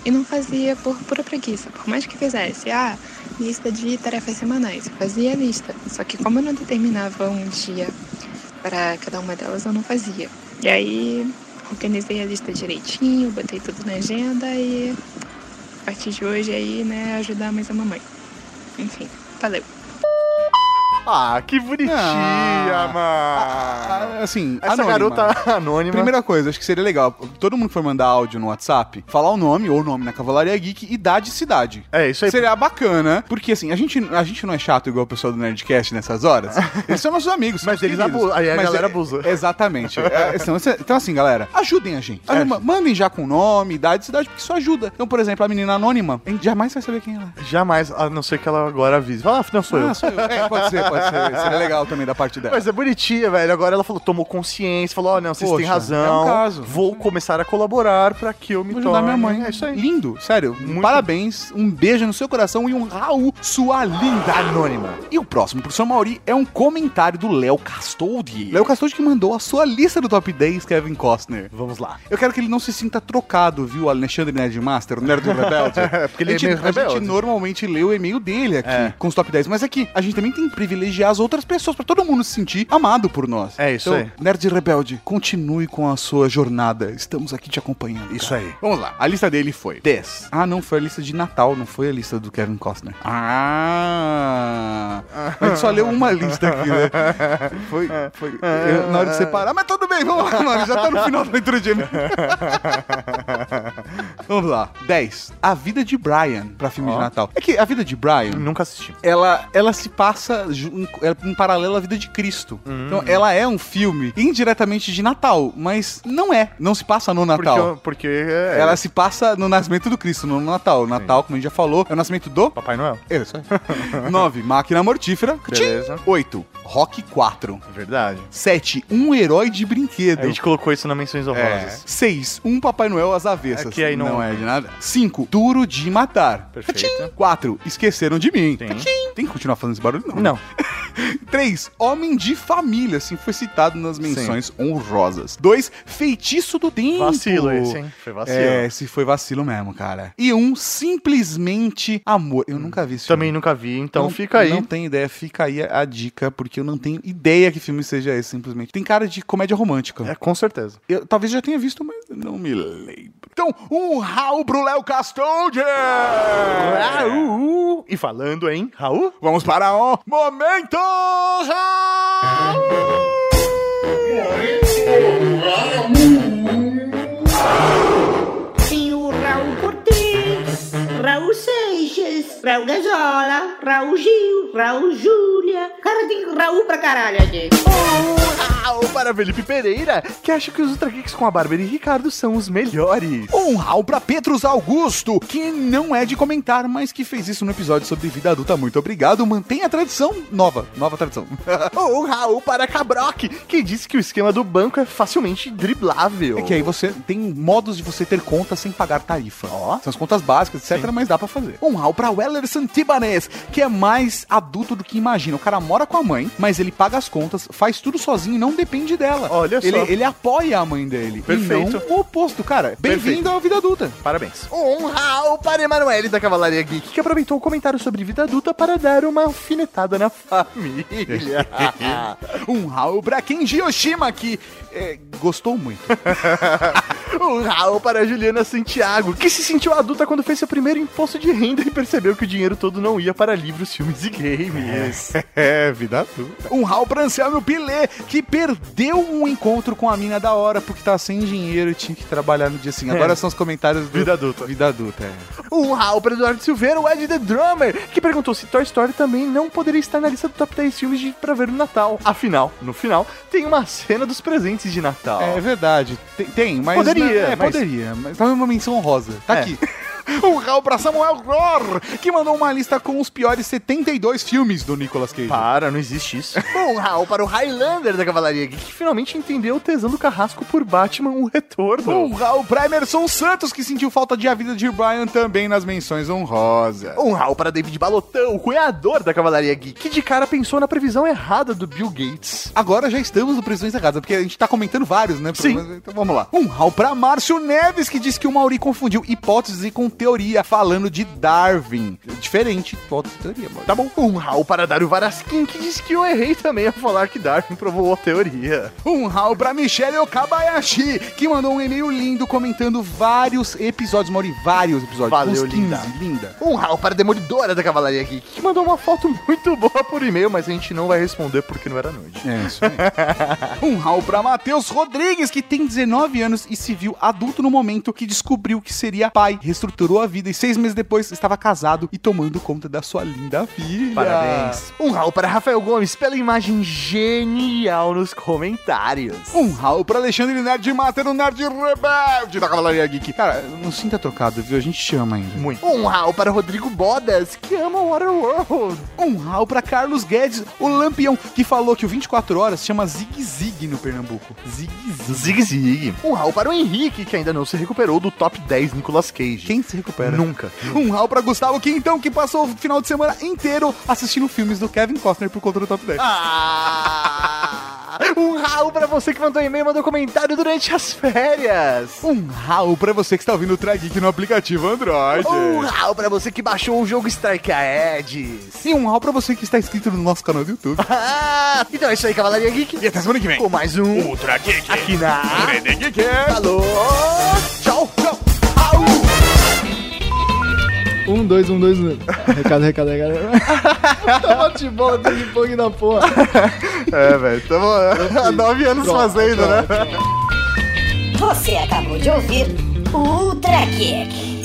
E não fazia por pura preguiça, por mais que fizesse. Ah, lista de tarefas semanais. Eu fazia a lista. Só que como eu não determinava um dia para cada uma delas, eu não fazia. E aí organizei a lista direitinho, botei tudo na agenda e a partir de hoje aí, né, ajudar mais a mamãe. Enfim, valeu. Ah, que bonitinha, Ah. mano. Ah, assim, Essa anônima. garota [laughs] anônima. Primeira coisa, acho que seria legal. Todo mundo que for mandar áudio no WhatsApp, falar o nome ou o nome na Cavalaria Geek, idade e cidade. É, isso aí. Seria bacana, porque assim, a gente, a gente não é chato igual o pessoal do Nerdcast nessas horas. [laughs] Eles são nossos amigos. Mas eles abusam, aí a Mas galera é- abusa. Exatamente. [laughs] É, então, assim- então, assim, galera, ajudem a gente. É. Ma- Mandem já com nome, idade e cidade, porque isso ajuda. Então, por exemplo, a menina anônima, a gente jamais vai saber quem ela é. Jamais, a não ser que ela agora avise. Fala, ah, não sou Ah, eu. sou eu. É, pode ser, pode ser. Seria legal também da parte dela. Mas é bonitinha, velho. Agora ela falou, tomou consciência, falou: ó, não, vocês Poxa, têm razão. é um caso. Vou começar a colaborar pra que eu me Vou torne. minha mãe. É isso aí. Lindo, sério. Parabéns, um beijo no seu coração e um Raul, sua linda anônima. E o próximo, professor Mauri, é um comentário do Léo Castoldi. Léo Castoldi que mandou a sua lista do top 10 Kevin Costner. Vamos lá. Eu quero que ele não se sinta trocado, viu, Alexandre Nerdmaster, o Nerd do Rebelde. [laughs] É, porque ele a é gente, meio a gente rebelde. normalmente lê o e-mail dele aqui, É. com os top 10, mas aqui a gente também tem que privilegiar as outras pessoas, pra todo mundo se sentir amado por nós. É isso Então, aí. Nerd Rebelde, continue com a sua jornada. Estamos aqui te acompanhando. Isso cara. aí. Vamos lá. A lista dele foi 10. Ah, não, foi a lista de Natal, não foi a lista do Kevin Costner. Ah! A gente só leu uma lista aqui, né? [laughs] Foi. foi eu- na hora de separar, mas tudo bem, vamos lá, mano. Já tá no final da leitura de e-mail. [laughs] Vamos lá. 10. A vida de Brian pra filme de Ó. Natal. É que a vida de Brian Nunca assisti. ela, ela se passa em, é em paralelo à vida de Cristo. Hum. Então, ela é um filme indiretamente de Natal, mas não é. Não se passa no Natal. Porque, porque é, Ela se passa no nascimento do Cristo, no Natal. O Natal, como a gente já falou, é o nascimento do. Papai Noel. Isso aí. [laughs] 9. Máquina Mortífera. Beleza. 8. Rock 4. É verdade. 7. Um herói de brinquedo. A gente colocou isso na menções honrosas. 6. Um Papai Noel às avessas. É que aí não- é de nada. 5. Duro de matar. Perfeito. 4. Esqueceram de mim. Sim. Tem que continuar fazendo esse barulho? Não. [laughs] 3. Homem de família, assim foi citado nas menções honrosas. 2. Feitiço do tempo. Vacilo esse, hein? Foi vacilo. É, esse foi vacilo mesmo, cara. E um simplesmente amor. Eu nunca vi esse filme. Também nunca vi, então Não- fica aí. Não tenho ideia, fica aí a, a dica, porque eu não tenho ideia que filme seja esse, simplesmente. Tem cara de comédia romântica. É, com certeza. Eu talvez já tenha visto, mas não me lembro. Então, um Raul pro Léo Castoldi! Raul! E falando em Raul? Vamos para o Momento Tem o Raul Cortez, Raul Seixas, Raul Gazola, Raul Gil, Raul Júlia. Cara, tem Raul pra caralho aqui. Raul para Felipe Pereira, que acha que os Ultra Geeks com a Bárbara e Ricardo são os melhores. Um Raul pra Petrus Augusto, que não é de comentar, mas que fez isso no episódio sobre vida adulta. Muito obrigado, mantenha a tradição nova, nova tradição. [laughs] Um Raul para Cabrock, que disse que o esquema do banco é facilmente driblável. É que aí você tem modos de você ter contas sem pagar tarifa. São as contas básicas, etc, mas dá pra fazer. Um Raul pra Wellerson Tibanez, que é mais adulto do que imagina. O cara mora com a mãe, mas ele paga as contas, faz tudo sozinho e não depende dela. Olha só. ele, ele apoia a mãe dele. Perfeito. E não o oposto, cara. Bem-vindo à vida adulta. Parabéns. Um Raul para Emanuele da Cavalaria Geek, que aproveitou o comentário sobre vida adulta para dar uma alfinetada na família. [laughs] um Raul pra Kenji Yoshima, que é, gostou muito. [laughs] um Raul para Juliana Santiago, que se sentiu adulta quando fez seu primeiro imposto de renda e percebeu que o dinheiro todo não ia para livros, filmes e games. É, [laughs] vida adulta. Um Raul pra Anselmo Pilê, que perdeu um encontro com a mina da hora porque tá sem dinheiro e tinha que trabalhar no dia assim. Agora É. são os comentários do... Vida adulta. Vida adulta, é. Um Raul para Eduardo Silveira, o Ed The Drummer, que perguntou se Toy Story também não poderia estar na lista do top 10 filmes de, pra ver no Natal. Afinal, no final, tem uma cena dos presentes de Natal. É verdade. Tem, tem, mas. Poderia, É, mas- poderia. Mas tá uma menção honrosa. Tá É. aqui. [laughs] Um Raul pra Samuel Gror, que mandou uma lista com os piores 72 filmes do Nicolas Cage. Para, não existe isso. [laughs] um Raul para o Highlander da Cavalaria Geek, que finalmente entendeu o tesão do carrasco por Batman, o retorno. Um Raul pra Emerson Santos, que sentiu falta de A Vida de Brian também nas menções honrosas. Um Raul para David Balotão, o cunhador da Cavalaria Geek, que de cara pensou na previsão errada do Bill Gates. Agora já estamos no Previsões Erradas, porque a gente tá comentando vários, né? Sim. Então vamos lá. Um Raul pra Márcio Neves, que disse que o Mauri confundiu hipóteses e com teoria falando de Darwin. Diferente, outra teoria, mano. Tá bom. Um Raul para Dário Varaskin, que disse que eu errei também ao falar que Darwin provou a teoria. Um Raul pra Michelle Okabayashi, que mandou um e-mail lindo comentando vários episódios, Mori, vários episódios. Valeu, uns 15, linda. linda. Um Raul para a Demolidora da Cavalaria Geek, que mandou uma foto [laughs] muito boa por e-mail, mas a gente não vai responder porque não era noite. É isso aí. [laughs] um Raul pra Matheus Rodrigues, que tem 19 anos e se viu adulto no momento que descobriu que seria pai, reestruturou a vida e seis meses depois estava casado e tomando conta da sua linda filha. Parabéns. Um Raul para Rafael Gomes pela imagem genial nos comentários. Um Raul pra Alexandre Nerd Mater, o Nerd Rebelde da Cavalaria Geek. Cara, não sinta trocado, viu? A gente chama ainda. Muito. Um Raul para Rodrigo Bodas, que ama Waterworld. Um Raul pra Carlos Guedes, o Lampião, que falou que o 24 Horas chama Zig Zig no Pernambuco. Zig Zig. Zig Zig. Um Raul para o Henrique, que ainda não se recuperou do top 10 Nicolas Cage. Quem se recupera? Nunca. Um Raul pra Gustavo Quintão, que passou o final de semana inteiro assistindo filmes do Kevin Costner por conta do top 10. Ah! Um Raul pra você que mandou e-mail, mandou comentário durante as férias. Um Raul pra você que está ouvindo o Trageek no aplicativo Android. Um Raul pra você que baixou o jogo Strike Aedes. E um Raul pra você que está inscrito no nosso canal do YouTube. [laughs] Ah, então é isso aí, Cavalaria Geek. E até semana que vem. Com mais um Ultra Geek. aqui na Rede Geek. Falou! Tchau, tchau. Um, dois, um, dois, um. Recado, recado, recado. [laughs] tá bate-bola, ping-pong na porra. É, velho, tamo há nove anos Pronto, fazendo, né? Você acabou de ouvir o Ultra Geek.